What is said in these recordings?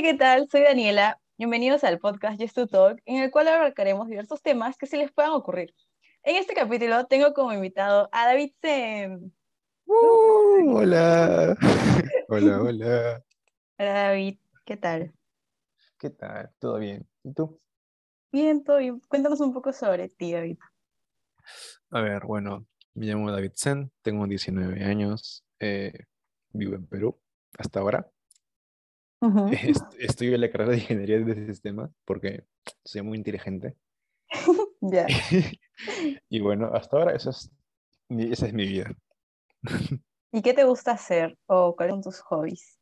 Gente, ¿qué tal? Soy Daniela. Bienvenidos al podcast Just to Talk, en el cual abarcaremos diversos temas que se les puedan ocurrir. En este capítulo tengo como invitado a David Sem. Uh, hola. hola, hola. Hola David, ¿qué tal? ¿Qué tal? ¿Todo bien? ¿Y tú? Bien, todo bien. Cuéntanos un poco sobre ti, David. A ver, bueno, me llamo David Sen, tengo 19 años, eh, vivo en Perú hasta ahora. Est- Estudio la carrera de Ingeniería de Sistemas porque soy muy inteligente. Ya. Y bueno, hasta ahora eso es mi- esa es mi vida. ¿Y qué te gusta hacer o cuáles son tus hobbies?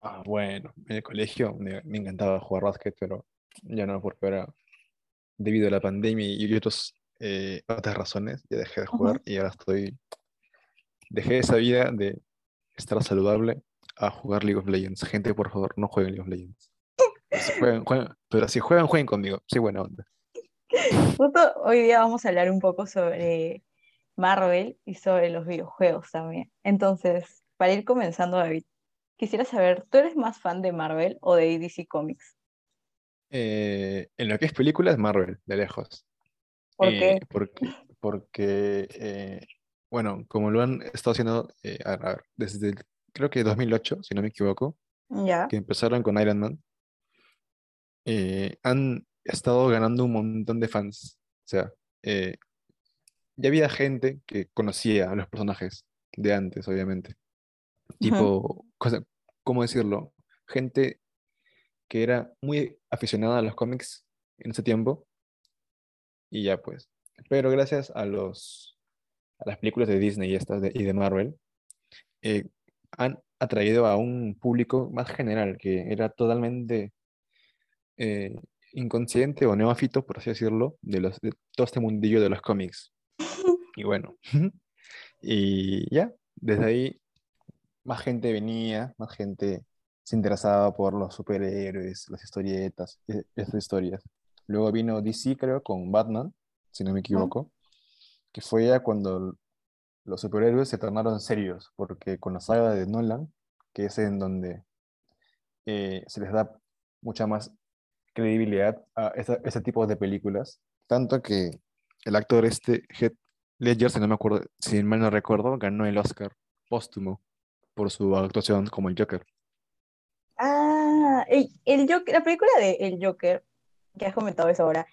Ah, bueno, en el colegio me, me encantaba jugar básquet, pero ya no, porque ahora, debido a la pandemia y otros, eh, otras razones, ya dejé de jugar y ahora estoy, dejé esa vida de estar saludable a jugar League of Legends. Gente, por favor, no jueguen League of Legends. Pero si juegan, jueguen- pero si juegan, jueguen conmigo. Soy buena onda. Justo hoy día vamos a hablar un poco sobre Marvel y sobre los videojuegos también. Entonces, para ir comenzando, David, quisiera saber, ¿tú eres más fan de Marvel o de DC Comics? Eh, en lo que es películas, Marvel, de lejos. ¿Por Eh, qué? porque, porque eh, bueno, como lo han estado haciendo eh, a- a ver, desde el- creo que 2008, si no me equivoco, Ya. que empezaron con Iron Man, eh, han estado ganando un montón de fans. O sea, eh, ya había gente que conocía a los personajes de antes, obviamente. Tipo, cosa- ¿cómo decirlo? Gente que era muy aficionada a los cómics en ese tiempo. Y ya pues. Pero gracias a los a las películas de Disney y estas de, y de Marvel, eh, han atraído a un público más general que era totalmente eh, inconsciente o neófito, por así decirlo, de, los, de todo este mundillo de los cómics. Y bueno, y ya, desde ahí más gente venía, más gente se interesaba por los superhéroes, las historietas, e- estas historias. Luego vino DC, creo, con Batman, si no me equivoco, que fue ya cuando los superhéroes se tornaron serios, porque con la saga de Nolan, que es en donde eh, se les da mucha más credibilidad a esa- ese tipo de películas, tanto que el actor este, Heath Ledger, si no me acuerdo, si mal no recuerdo, ganó el Oscar póstumo por su actuación como el Joker. Ah, el, el Joker, la película de El Joker, que has comentado eso ahora,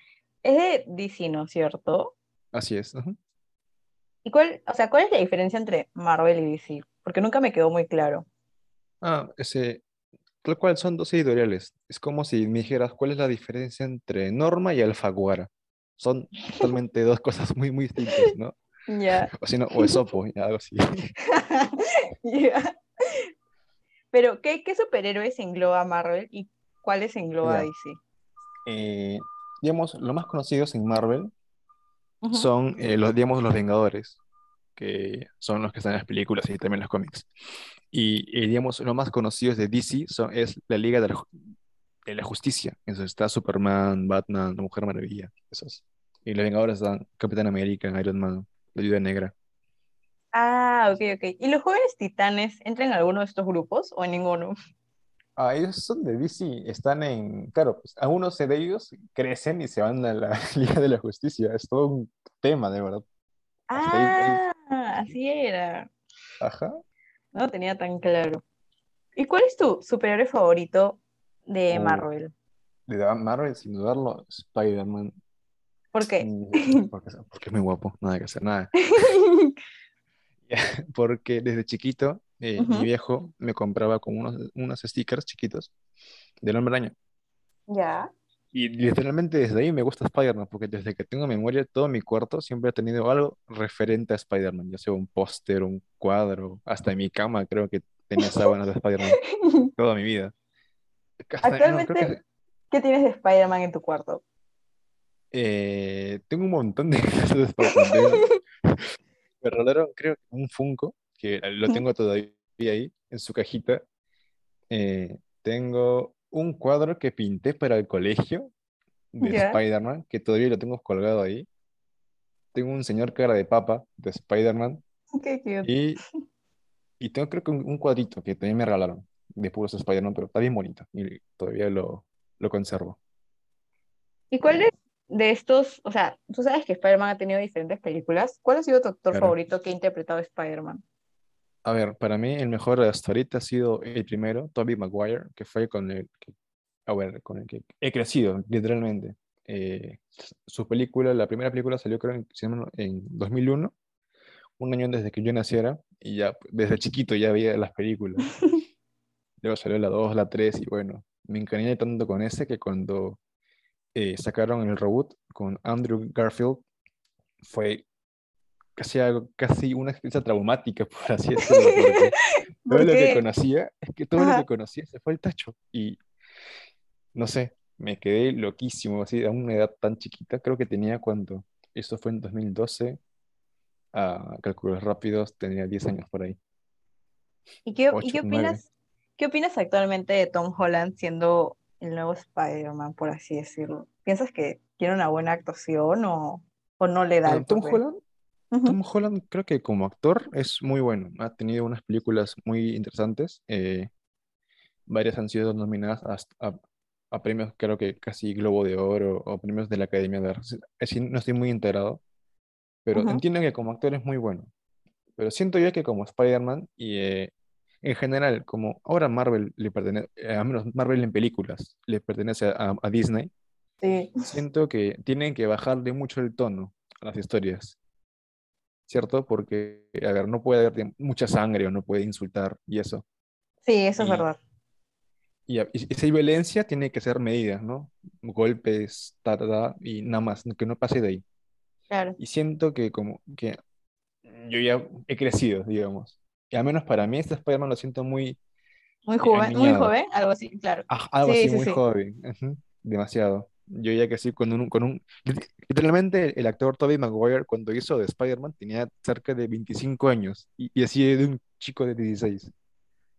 es de DC, ¿no es cierto? Así es. ¿Y cuál, o sea, cuál es la diferencia entre Marvel y DC? Porque nunca me quedó muy claro. Ah, ese, tal cual son dos editoriales. Es como si me dijeras cuál es la diferencia entre Norma y Alfaguara. Son totalmente dos cosas muy, muy distintas, ¿no? Ya. O si no, o Esopo, ya, algo así. Ya. Pero, ¿qué, qué superhéroes engloba Marvel y cuáles engloba Ya. DC? Eh, digamos, los más conocidos en Marvel Son eh, los, digamos, los Vengadores, que son los que están en las películas y también en los cómics. Y, eh, digamos, los más conocidos de DC son, es la Liga de la, de la Justicia. Eso está Superman, Batman, la Mujer Maravilla, esos. Y los Vengadores están Capitán América, Iron Man, la Viuda Negra. Ah, ok, ok. ¿Y los jóvenes titanes entran en alguno de estos grupos o en ninguno? Ah, ellos son de DC, están en, claro, pues algunos de ellos crecen y se van a la Liga de la Justicia. Es todo un tema, de verdad. Ah, así era. Ajá. No tenía tan claro. ¿Y cuál es tu superhéroe favorito de. Marvel? De Marvel, sin dudarlo, Spider-Man. ¿Por qué? Porque, porque es muy guapo, nada que hacer, nada. Porque desde chiquito, eh, mi viejo me compraba como unos, unos stickers chiquitos del Hombre Araña. Ya. Y literalmente desde ahí me gusta Spider-Man, porque desde que tengo memoria, todo mi cuarto siempre ha tenido algo referente a Spider-Man, ya sea un póster, un cuadro, hasta en mi cama creo que tenía sábanas de Spider-Man toda mi vida. Hasta- no, creo que- Actualmente, ¿qué tienes de Spider-Man en tu cuarto? Eh, tengo un montón de cosas de Spider-Man. Me regalaron, creo, que un Funko, que lo tengo todavía ahí, en su cajita. Eh, tengo un cuadro que pinté para el colegio de Ya. Spider-Man, que todavía lo tengo colgado ahí. Tengo un señor cara de papa de Spider-Man. Qué cute. Y, y tengo, creo que un, un cuadrito que también me regalaron de puros Spider-Man, pero está bien bonito y todavía lo, lo conservo. ¿Y cuál es de estos, o sea, tú sabes que Spider-Man ha tenido diferentes películas? ¿Cuál ha sido tu actor Claro. favorito que ha interpretado Spider-Man? A ver, para mí el mejor hasta ahorita ha sido el primero, Tobey Maguire, que fue con el que, a ver, con el que he crecido, literalmente. Eh, su película, la primera película salió creo en, en 2001, un año antes de que yo naciera, y ya desde chiquito ya veía las películas. Luego salió la 2, la 3, y bueno, me encariñé tanto con ese que cuando eh, sacaron el reboot con Andrew Garfield, fue casi algo, casi una experiencia traumática, por así decirlo, porque todo ¿Por lo que conocía, es que todo lo que conocía se fue al tacho. Y no sé, me quedé loquísimo, así, a una edad tan chiquita, creo que tenía cuánto, eso fue en 2012, a cálculos rápidos, tenía 10 años por ahí, ¿Y qué, y 8, qué 9. opinas, qué opinas actualmente de Tom Holland siendo el nuevo Spider-Man, por así decirlo? ¿Piensas que tiene una buena actuación o, o no le da el Tom papel? Holland, Tom Holland creo que como actor es muy bueno, ha tenido unas películas muy interesantes, eh, varias han sido nominadas a, a premios, creo que casi Globo de Oro o premios de la Academia de Artes. Así no estoy muy enterado, pero ujú. entiendo que como actor es muy bueno. Pero siento yo que como Spider-Man y eh, en general, como ahora Marvel le pertenece, a menos Marvel en películas le pertenece a, a Disney, Sí, siento que tienen que bajarle mucho el tono a las historias, ¿cierto? Porque, a ver, no puede haber mucha sangre o no puede insultar y eso. sí, eso es verdad. y, y si hay violencia, tiene que ser medida, ¿no? Golpes, ta, ta, ta, y nada más, que no pase de ahí. Claro. Y siento que como que yo ya he crecido, digamos. Y al menos para mí este Spider-Man lo siento muy Muy eh, joven, muy joven, algo así, claro. Ah, algo Sí, así sí, muy sí. joven. Demasiado. Yo ya que sí, con un, con un... lit- Literalmente el actor Tobey Maguire cuando hizo de Spider-Man tenía cerca de 25 años y, y así de un chico de 16.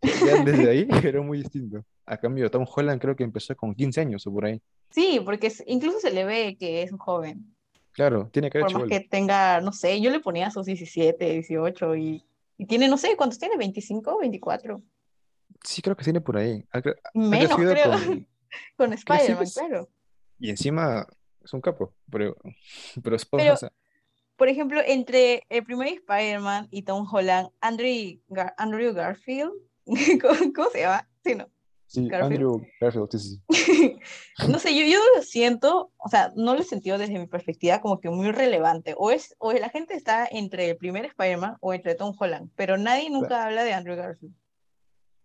Ya desde ahí era muy distinto. A cambio, Tom Holland creo que empezó con 15 años o por ahí. Sí, porque incluso se le ve que es un joven. Claro, tiene que Por haber más chibolo. que tenga, no sé, yo le ponía sus 17, 18 y, y tiene, no sé, ¿cuántos tiene? ¿25, 24? Sí, creo que tiene por ahí. Ha, ha Menos, crecido creo, con... con Spider-Man, claro. Y encima es un capo. Pero, pero, es- Pero, por ejemplo, entre el primer Spider-Man y Tom Holland, Andrew, Gar- Andrew Garfield, ¿cómo, cómo se llama? Sí, no, sí, Garfield. Andrew Garfield, sí, sí. No sé, yo, yo lo siento, o sea, no lo he sentido desde mi perspectiva como que muy relevante. O es, o la gente está entre el primer Spider-Man o entre Tom Holland, pero nadie nunca habla de Andrew Garfield.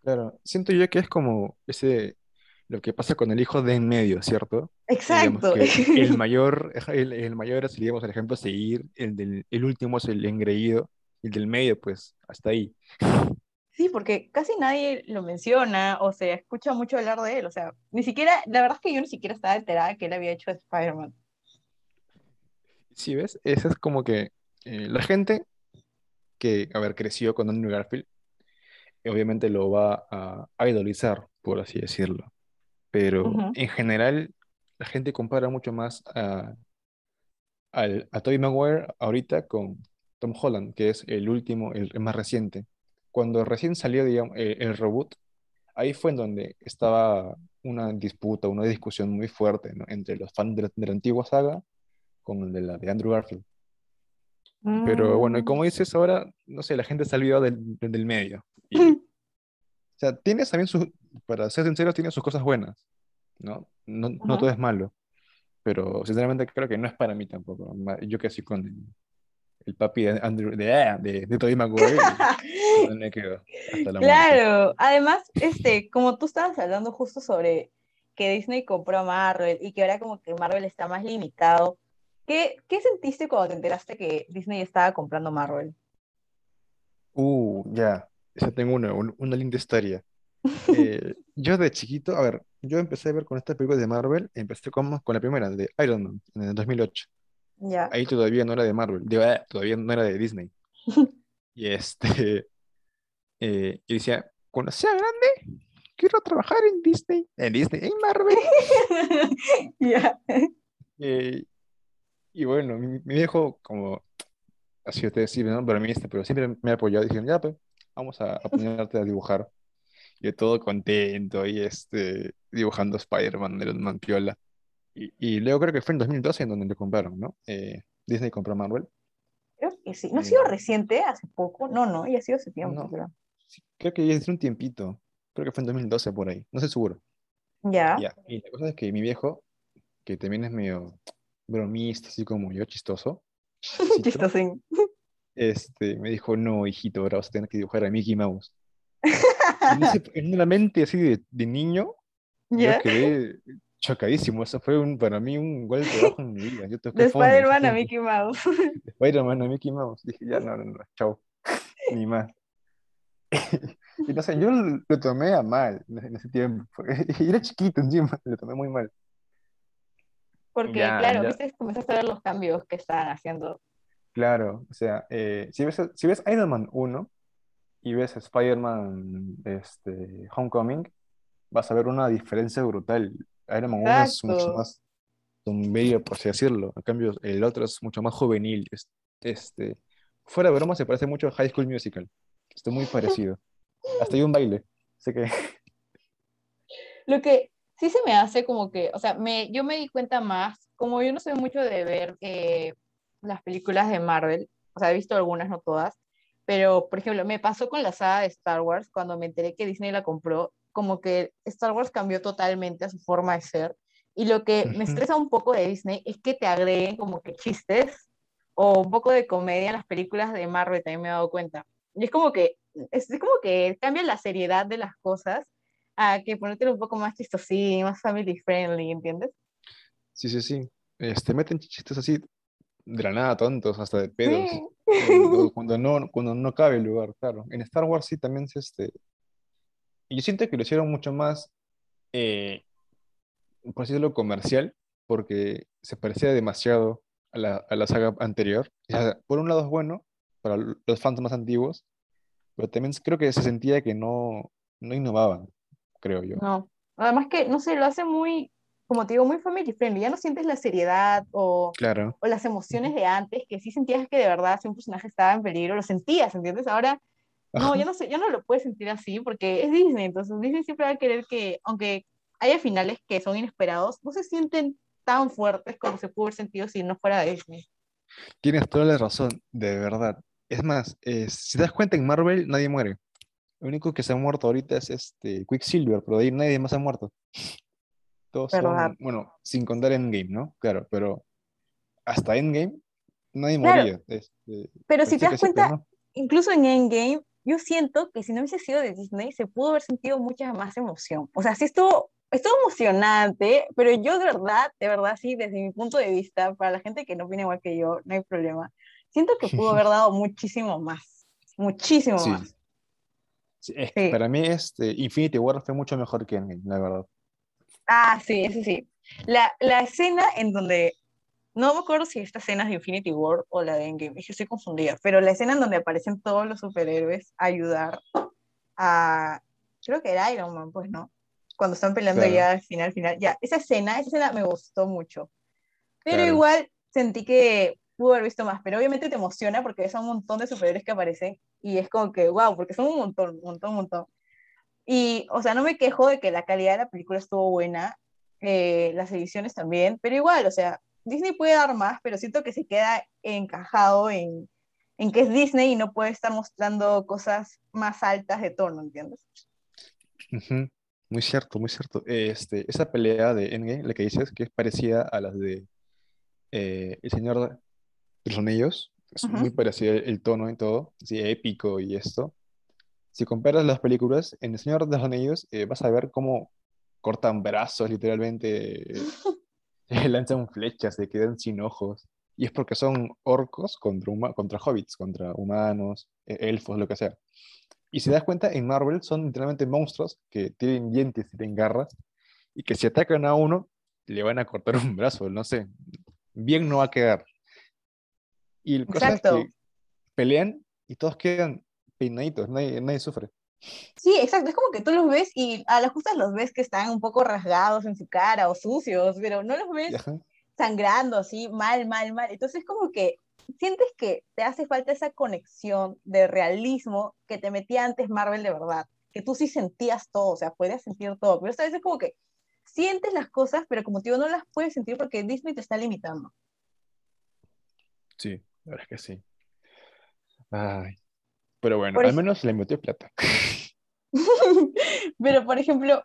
Claro, siento yo que es como ese, lo que pasa con el hijo de en medio, ¿cierto? Exacto. el mayor, el, el mayor es, digamos, el ejemplo a seguir, el del, el último es el engreído, el del medio, pues, hasta ahí. Sí, porque casi nadie lo menciona o se escucha mucho hablar de él. O sea, ni siquiera, la verdad es que yo ni siquiera estaba enterada que él había hecho de Spider-Man. Sí, ¿ves? Ese es como que eh, la gente que, a ver, creció con Andrew Garfield, obviamente lo va a, a idolizar, por así decirlo. Pero en general, la gente compara mucho más a, al, a Tobey Maguire ahorita con Tom Holland, que es el último, el, el más reciente. Cuando recién salió, digamos, el, el reboot, ahí fue en donde estaba una disputa, una discusión muy fuerte, ¿no? entre los fans de la, de la antigua saga con el de la de Andrew Garfield. Pero bueno, y Mm. como dices ahora, no sé, la gente se ha olvidado del del medio. Sea, tiene también sus, para ser sincero, tiene sus cosas buenas, ¿no? No, no todo es malo, pero sinceramente creo que no es para mí tampoco. Yo que soy con el, el papi de Andrew, de, ah, de, de Tobey Maguire, me quedo hasta la muerte. Claro, además, este, como tú estabas hablando justo sobre que Disney compró a Marvel y que ahora como que Marvel está más limitado, ¿qué, qué sentiste cuando te enteraste que Disney estaba comprando Marvel? Uh, ya, ya tengo una, un- una linda historia. Eh, yo de chiquito, a ver, yo empecé a ver con estas películas de Marvel, empecé con, con la primera, de Iron Man, en el 2008. Ya. Ahí todavía no era de Marvel, ah, todavía no era de Disney. Y este, eh, yo decía, cuando sea grande, quiero trabajar en Disney, en Disney, en Marvel. Ya. Eh, y bueno, mi, mi viejo, como así ustedes sí, ¿no? Bromista, pero siempre me ha apoyado, dijeron, ya, pues, vamos a, a ponerte a dibujar. Yo todo contento y este, dibujando Spider-Man de los Mampiola. Y, y luego creo que fue en 2012 en donde lo compraron, ¿no? Eh, Disney compró Marvel. Creo que sí. ¿No ha sido reciente, hace poco? No, no, ya ha sido hace tiempo, No. creo. Sí, creo que ya hace un tiempito. Creo que fue en 2012 por ahí. No sé seguro. Ya. Ya. Y la cosa es que mi viejo, que también es medio bromista, así como yo, chistoso, Chistosín. Este, me dijo, no, hijito, ahora vas a tener que dibujar a Mickey Mouse. En, ese- en una mente así de, de niño, yo ¿Ya? quedé chocadísimo. Eso fue un, para mí un golpe bajo en mi vida. Yo De toqué. Spider-Man a Mickey Mouse. de Spider-Man a Mickey Mouse. Dije, ya, no, no, no, chao. Ni más. Y no sé, yo lo tomé a mal en ese- tiempo. Y era chiquito encima, lo tomé muy mal. Porque, Ya, claro, ya. viste, comenzaste a ver los cambios que estaban haciendo. Claro, o sea, eh, si ves, si ves Iron Man 1 y ves Spider-Man este, Homecoming, vas a ver una diferencia brutal. Iron Man 1 es mucho más sombrío, por así decirlo. En cambio, el otro es mucho más juvenil. es- Este, fuera de broma, se parece mucho a High School Musical. Está muy parecido. Hasta hay un baile. Así que, Lo que sí se me hace como que, o sea, me, yo me di cuenta más, como yo no soy mucho de ver eh, las películas de Marvel, o sea, he visto algunas, no todas, pero, por ejemplo, me pasó con la saga de Star Wars, cuando me enteré que Disney la compró, como que Star Wars cambió totalmente a su forma de ser, y lo que me estresa un poco de Disney es que te agreguen como que chistes o un poco de comedia en las películas de Marvel, también me he dado cuenta. Y es como que, es, es como que cambia la seriedad de las cosas a que ponértelo un poco más chistosín, más family friendly, ¿entiendes? sí, sí, sí. Este, meten chistes así de la nada, tontos, hasta de pedos. Sí. Cuando, cuando no, cuando no cabe el lugar, claro. En Star Wars sí también se este. Y yo siento que lo hicieron mucho más, eh, por así decirlo, comercial, porque se parecía demasiado a la, a la saga anterior. O sea, por un lado es bueno para los fans más antiguos, pero también creo que se sentía que no, no innovaban, creo yo. No, además que, no sé, lo hace muy, como te digo, muy family friendly, ya no sientes la seriedad o, Claro. o las emociones de antes, que sí sentías que de verdad si un personaje estaba en peligro, lo sentías, ¿entiendes? Ahora, no, ya no sé, ya no lo puedes sentir así porque es Disney, entonces Disney siempre va a querer que, aunque haya finales que son inesperados, no se sienten tan fuertes como se pudo haber sentido si no fuera Disney. Tienes toda la razón, de verdad. Es más, eh, si te das cuenta, en Marvel nadie muere. Lo único que se ha muerto ahorita es este Quicksilver, pero de ahí nadie más ha muerto. Todos son, bueno, sin contar Endgame, ¿no? Claro, pero hasta Endgame nadie Claro. moría. Este, Pero si te das cuenta, incluso en Endgame, yo siento que si no hubiese sido de Disney, se pudo haber sentido mucha más emoción. O sea, sí estuvo, estuvo emocionante, pero yo de verdad, de verdad, sí, desde mi punto de vista, para la gente que no opina igual que yo, no hay problema. Siento que pudo haber dado muchísimo más, muchísimo Sí. más. Sí, es que Sí. para mí este Infinity War fue mucho mejor que Endgame, la verdad. Ah, sí, eso sí. La, la escena en donde, no me acuerdo si esta escena es de Infinity War o la de Endgame, es que estoy confundida, pero la escena en donde aparecen todos los superhéroes a ayudar a, creo que era Iron Man, pues, ¿no? Cuando están peleando Claro. ya al final, final, ya, esa escena, esa escena me gustó mucho. Pero Claro. igual sentí que pudo haber visto más, pero obviamente te emociona porque son un montón de superhéroes que aparecen y es como que, wow, porque son un montón, un montón, un montón. Y, o sea, no me quejo de que la calidad de la película estuvo buena, eh, las ediciones también, pero igual, o sea, Disney puede dar más, pero siento que se queda encajado en, en que es Disney y no puede estar mostrando cosas más altas de tono, ¿entiendes? Muy cierto, muy cierto. Este, esa pelea de Endgame, la que dices, que es parecida a las de eh, El Señor de los Anillos, es muy parecido el, el tono y todo, así épico y esto. Si comparas las películas, en El Señor de los Anillos eh, vas a ver cómo cortan brazos, literalmente, eh, lanzan flechas, se quedan sin ojos. Y es porque son orcos contra, huma- contra hobbits, contra humanos, eh, elfos, lo que sea. Y si das cuenta, en Marvel son literalmente monstruos que tienen dientes, tienen garras, y que si atacan a uno, le van a cortar un brazo, no sé. Bien no va a quedar. Y la cosa es que pelean y todos quedan peinaditos, nadie, nadie sufre. Sí, exacto, es como que tú los ves y a las justas los ves que están un poco rasgados en su cara o sucios, pero no los ves Ajá. sangrando así, mal, mal, mal. Entonces como que sientes que te hace falta esa conexión de realismo que te metía antes Marvel de verdad. que tú sí sentías todo, o sea, podías sentir todo, pero esta vez es como que sientes las cosas, pero como te digo, no las puedes sentir porque Disney te está limitando. Sí, la verdad es que sí. Ay. Pero bueno, Por al menos le metió plata. pero, por ejemplo,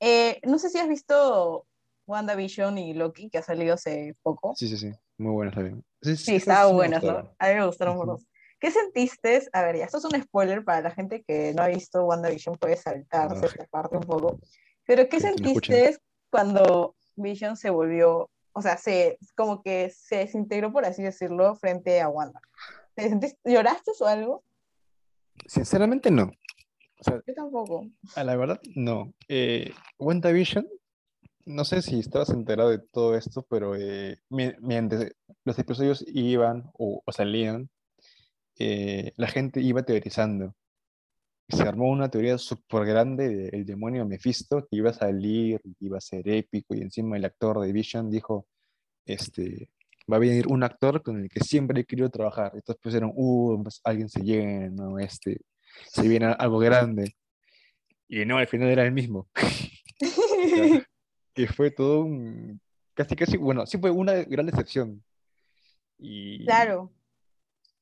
eh, no sé si has visto WandaVision y Loki, que ha salido hace poco. Sí, sí, sí. Muy buenas también. Sí, Sí, esas estaban buenas, ¿no? A mí me gustaron por dos. ¿Qué sentiste? A ver, ya, esto es un spoiler para la gente que no ha visto WandaVision, puede saltarse Ah, esta parte un poco. Pero ¿qué sentiste cuando Vision se volvió, o sea, se, como que se desintegró, por así decirlo, frente a Wanda? ¿Te sentiste, lloraste o algo? Sinceramente, no. O sea, Yo tampoco. a la verdad, no. Eh, WandaVision, no sé si estabas enterado de todo esto, pero eh, mi- mientras los episodios iban o, o salían, eh, la gente iba teorizando. Se armó una teoría súper grande del demonio Mephisto que iba a salir, que iba a ser épico, y encima el actor de Vision dijo, este, va a venir un actor con el que siempre he querido trabajar. Entonces pusieron, uh, pues, alguien se llena, ¿no? Este, se viene algo grande. Y no, al final era el mismo. Que fue todo un, casi, casi, bueno, sí fue una gran decepción. Y, Claro,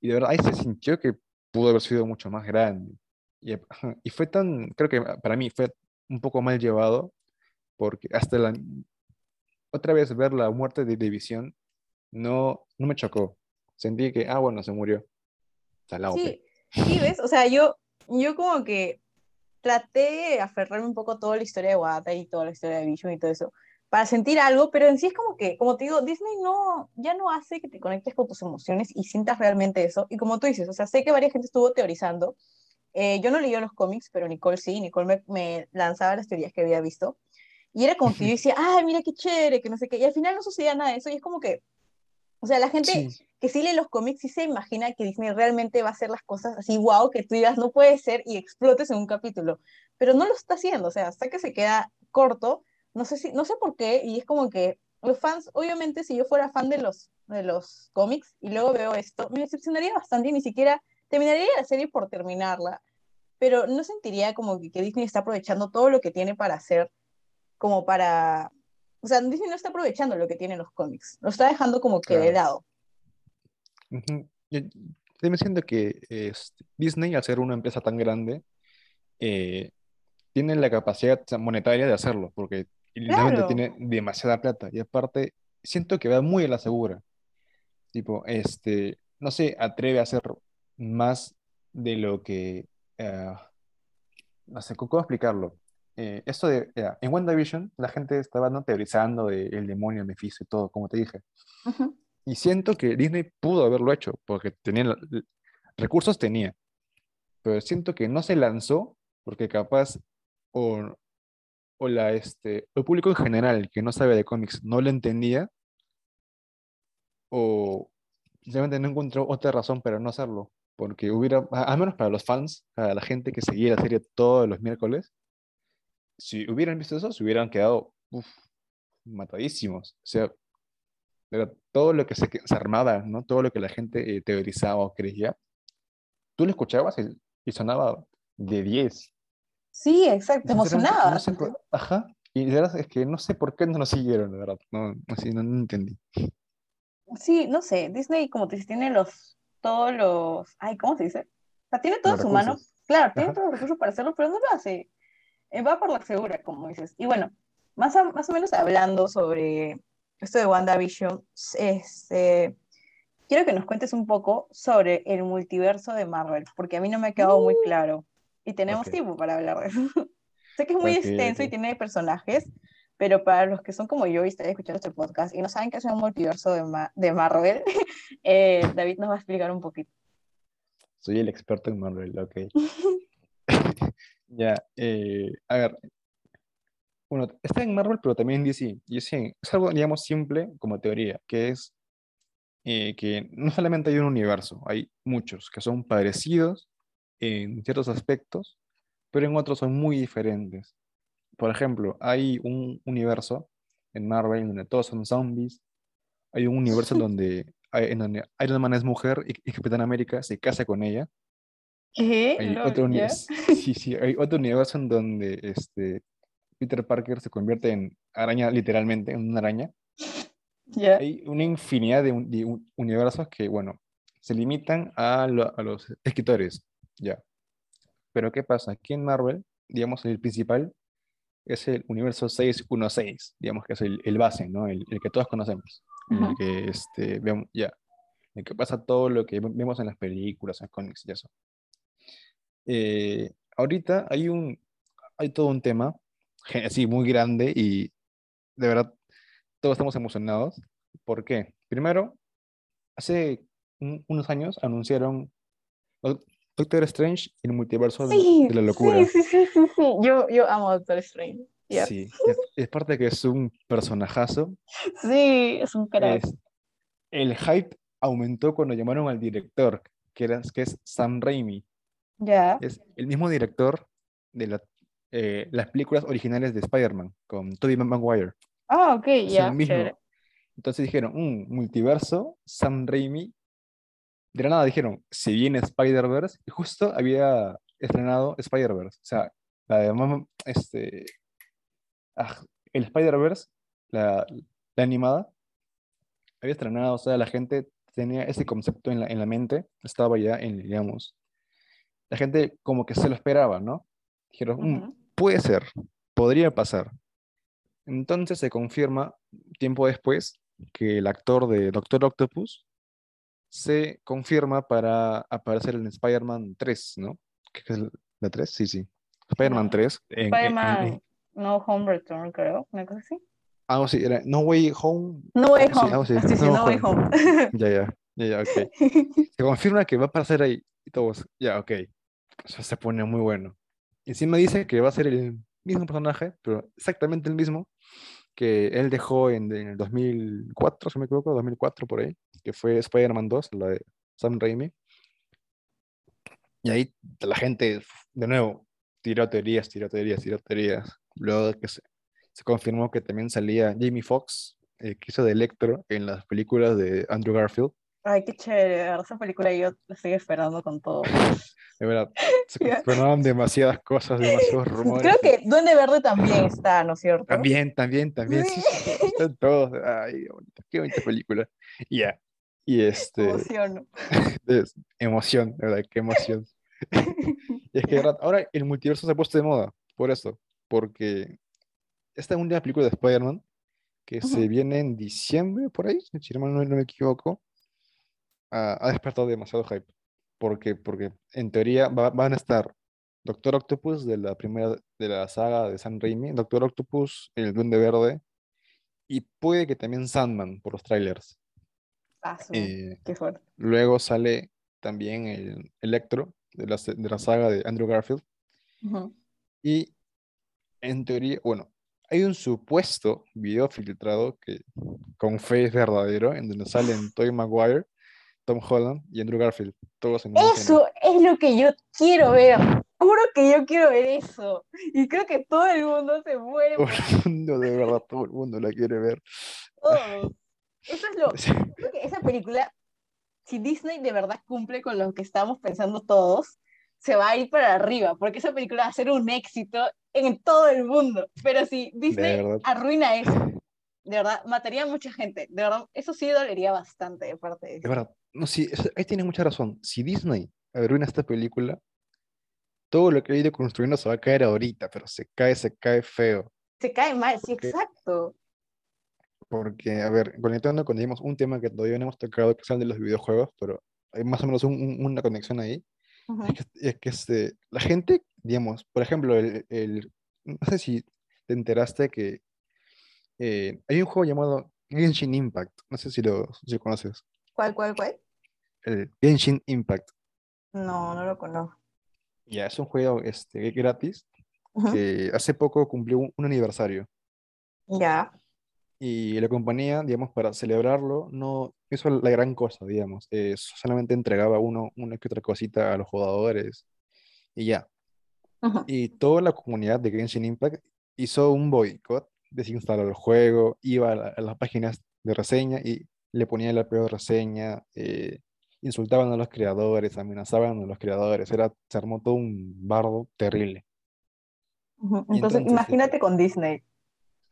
y de verdad ahí se sintió que pudo haber sido mucho más grande. Y, y fue tan, creo que para mí fue un poco mal llevado, porque hasta la, otra vez ver la muerte de División no, no me chocó. Sentí que, ah, bueno, se murió. Salado, pe. sí, sí, ¿ves? O sea, yo, yo como que traté de aferrarme un poco a toda la historia de Wanda y toda la historia de Vision y todo eso, para sentir algo, pero en sí es como que, como te digo, Disney no, ya no hace que te conectes con tus emociones y sientas realmente eso. Y como tú dices, o sea, sé que varias gente estuvo teorizando. Eh, yo no leí los cómics, pero Nicole sí, Nicole me, me lanzaba las teorías que había visto. Y era como que yo decía, ay, mira qué chévere, que no sé qué. Y al final no sucedía nada de eso. Y es como que, o sea, la gente Sí, que sí lee los cómics sí se imagina que Disney realmente va a hacer las cosas así, wow, que tú digas, no puede ser y explotes en un capítulo. Pero no lo está haciendo, o sea, hasta que se queda corto, no sé, si, no sé por qué, y es como que los fans, obviamente, si yo fuera fan de los, de los cómics y luego veo esto, me decepcionaría bastante y ni siquiera terminaría la serie por terminarla, pero no sentiría como que, que Disney está aprovechando todo lo que tiene para hacer, como para... O sea, Disney no está aprovechando lo que tienen los cómics, lo está dejando como que de Claro. lado. Ujú. Yo, yo me siento que este, Disney, al ser una empresa tan grande, eh, tiene la capacidad monetaria de hacerlo, porque literalmente Claro. tiene demasiada plata. Y aparte, siento que va muy a la segura. Tipo, este, no se atreve a hacer más de lo que, eh, no sé, ¿cómo explicarlo? Eh, esto de, en WandaVision, la gente estaba ¿no? teorizando del demonio Mephisto y todo, como te dije. Y siento que Disney pudo haberlo hecho, porque tenía recursos tenía, pero siento que no se lanzó porque capaz o, o la, este, el público en general que no sabe de cómics no lo entendía o simplemente no encontró otra razón para no hacerlo, porque hubiera, al menos para los fans, para la gente que seguía la serie todos los miércoles, si hubieran visto eso, se hubieran quedado uf, matadísimos. O sea, era todo lo que se, se armaba, ¿no? Todo lo que la gente eh, teorizaba o creía, tú lo escuchabas y, y sonaba de 10. Sí, exacto, emocionaba. no sé por- ajá. Y de verdad es que no sé por qué no lo siguieron, de verdad. No, no, sí, no, no entendí. Sí, no sé, Disney como te dice, tiene los, todos los, ay, ¿cómo se dice? O sea, tiene todo Los su mano. recursos. Claro, tiene Ajá. todos los recursos para hacerlo, pero no lo hace. Eh, va por la segura, como dices. Y bueno, más, a- más o menos hablando sobre esto de WandaVision, este, quiero que nos cuentes un poco sobre el multiverso de Marvel, porque a mí no me ha quedado muy claro. Y tenemos Ok. tiempo para hablar de eso. sé que es muy Ok, extenso y ok. tiene personajes, pero para los que son como yo y están escuchando este podcast y no saben qué es un multiverso de, Ma- de Marvel, eh, David nos va a explicar un poquito. Soy el experto en Marvel, ok. Ya, eh, a ver. Bueno, está en Marvel, pero también en DC. Y sí, es algo, digamos, simple como teoría, que es eh, que no solamente hay un universo, hay muchos que son parecidos en ciertos aspectos, pero en otros son muy diferentes. Por ejemplo, hay un universo en Marvel donde todos son zombies, hay un universo donde, en donde Iron Man es mujer y, y Capitán América se casa con ella, ¿Qué? Hay No, otro, uni- ¿ya? sí, sí, hay otro universo en donde este, Peter Parker se convierte en araña, literalmente, en una araña. ¿Ya? Hay una infinidad de, un- de un- universos que, bueno, se limitan a, lo- a los escritores, ya. Pero ¿qué pasa? Aquí en Marvel, digamos, el principal es el universo 616, digamos que es el, el base, ¿no? El, el que todos conocemos, el que, este, vemos, ya, el que pasa todo lo que vemos en las películas, en los cómics y eso. Eh, ahorita hay un, hay todo un tema, así, muy grande y de verdad todos estamos emocionados. ¿Por qué? Primero, hace un- unos años anunciaron Doc- Doctor Strange y el multiverso de- Sí, de la locura. sí, sí, sí, sí, sí. Yo, yo amo a Doctor Strange. ¿ya? Sí, es, es parte que es un personajazo. Sí, es un crack. Es, el hype aumentó cuando llamaron al director, que, era, que es Sam Raimi. Ya. Es el mismo director de la- eh, las películas originales de Spider-Man, con Tobey Maguire. Ah, ok, Es ya. el mismo. chévere. Entonces dijeron, un multiverso, Sam Raimi. De la nada dijeron, se viene Spider-Verse, y justo había estrenado Spider-Verse. O sea, la de este, ah, el Spider-Verse, la, la animada, había estrenado, o sea, la gente tenía ese concepto en la, en la mente, estaba ya en, digamos, la gente como que se lo esperaba, ¿no? Dijeron, "Mm, Ujú. puede ser, podría pasar. Entonces se confirma tiempo después que el actor de Doctor Octopus se confirma para aparecer en Spider-Man 3, ¿no? ¿Qué es la 3? Sí, sí. Spider-Man No. 3. en- en- en- Spider-Man, No Home Return, creo. Una cosa así. algo así, era No Way Home. No Way Sí, Home. algo así, Ah, sí, sí, No No Way Home. Ya, ya, ya, ya, ok. Se confirma que va a aparecer ahí y todos, ya, ok. Se pone muy bueno. Encima dice que va a ser el mismo personaje, pero exactamente el mismo que él dejó en, en el 2004, si me equivoco, 2004 por ahí, que fue Spider-Man 2, la de Sam Raimi. Y ahí la gente, de nuevo, tiró teorías, tiró teorías, tiró teorías. Luego que se, se confirmó que también salía Jamie Foxx, eh, que hizo de Electro en las películas de Andrew Garfield. Ay, qué chévere. Esa película yo la estoy esperando con todo. De verdad, se confirmaron demasiadas cosas, demasiados rumores. Creo que Duende Verde también está, ¿no es cierto? También, también, también. Sí, sí, están todos. Ay, qué bonita, película. Ya. Y este, Emociono. es- emoción, de verdad, qué emoción. Y es que de verdad, ahora el multiverso se ha puesto de moda, por eso. Porque esta es una película de Spider-Man que se Ujú. viene en diciembre, por ahí, si no, no me equivoco, ha, ha despertado demasiado hype. Porque, porque en teoría va- van a estar Doctor Octopus de la primera de la saga de Sam Raimi, Doctor Octopus, el Duende Verde, y puede que también Sandman por los trailers. Ah, su- Eh, qué fuerte. luego sale también el Electro de la, de la saga de Andrew Garfield. Ujú. Y en teoría, bueno, hay un supuesto video filtrado que con fe es verdadero, en donde salen Tobey Maguire, Tom Holland y Andrew Garfield, todos en. Eso es lo que yo quiero ver. Juro que yo quiero ver eso. Y creo que todo el mundo se muere Todo el mundo, de verdad, todo el mundo la quiere ver. todo. Eso es lo. Creo que esa película, si Disney de verdad cumple con lo que estamos pensando todos, se va a ir para arriba, porque esa película va a ser un éxito en todo el mundo. Pero si Disney arruina eso, de verdad, mataría a mucha gente. De verdad, eso sí dolería bastante de parte de De Disney. verdad, no, sí, ahí tienes mucha razón. Si Disney arruina esta película, todo lo que ha ido construyendo se va a caer ahorita, pero se cae, se cae feo. Se cae mal, sí, Porque- exacto. Porque, a ver, conectando con digamos, un tema que todavía no hemos tocado, que es el de los videojuegos, pero hay más o menos un- un- una conexión ahí. Es que, es que este, la gente, digamos, por ejemplo, el, el- no sé si te enteraste que eh, hay un juego llamado Genshin Impact, no sé si lo, si lo conoces, ¿Cuál, cuál, cuál? el Genshin Impact. No, no lo conozco. Ya, es un juego este, gratis que hace poco cumplió un, un aniversario Ya. y la compañía, digamos, para celebrarlo, no hizo la gran cosa, digamos, eh, solamente entregaba uno, una que otra cosita a los jugadores y ya. Ujú. Y toda la comunidad de Genshin Impact hizo un boicot, desinstaló el juego, iba a, la- a las páginas de reseña y le ponía la peor reseña, eh, insultaban a los creadores, amenazaban a los creadores, era, se armó todo un bardo terrible. Entonces, entonces, imagínate con Disney.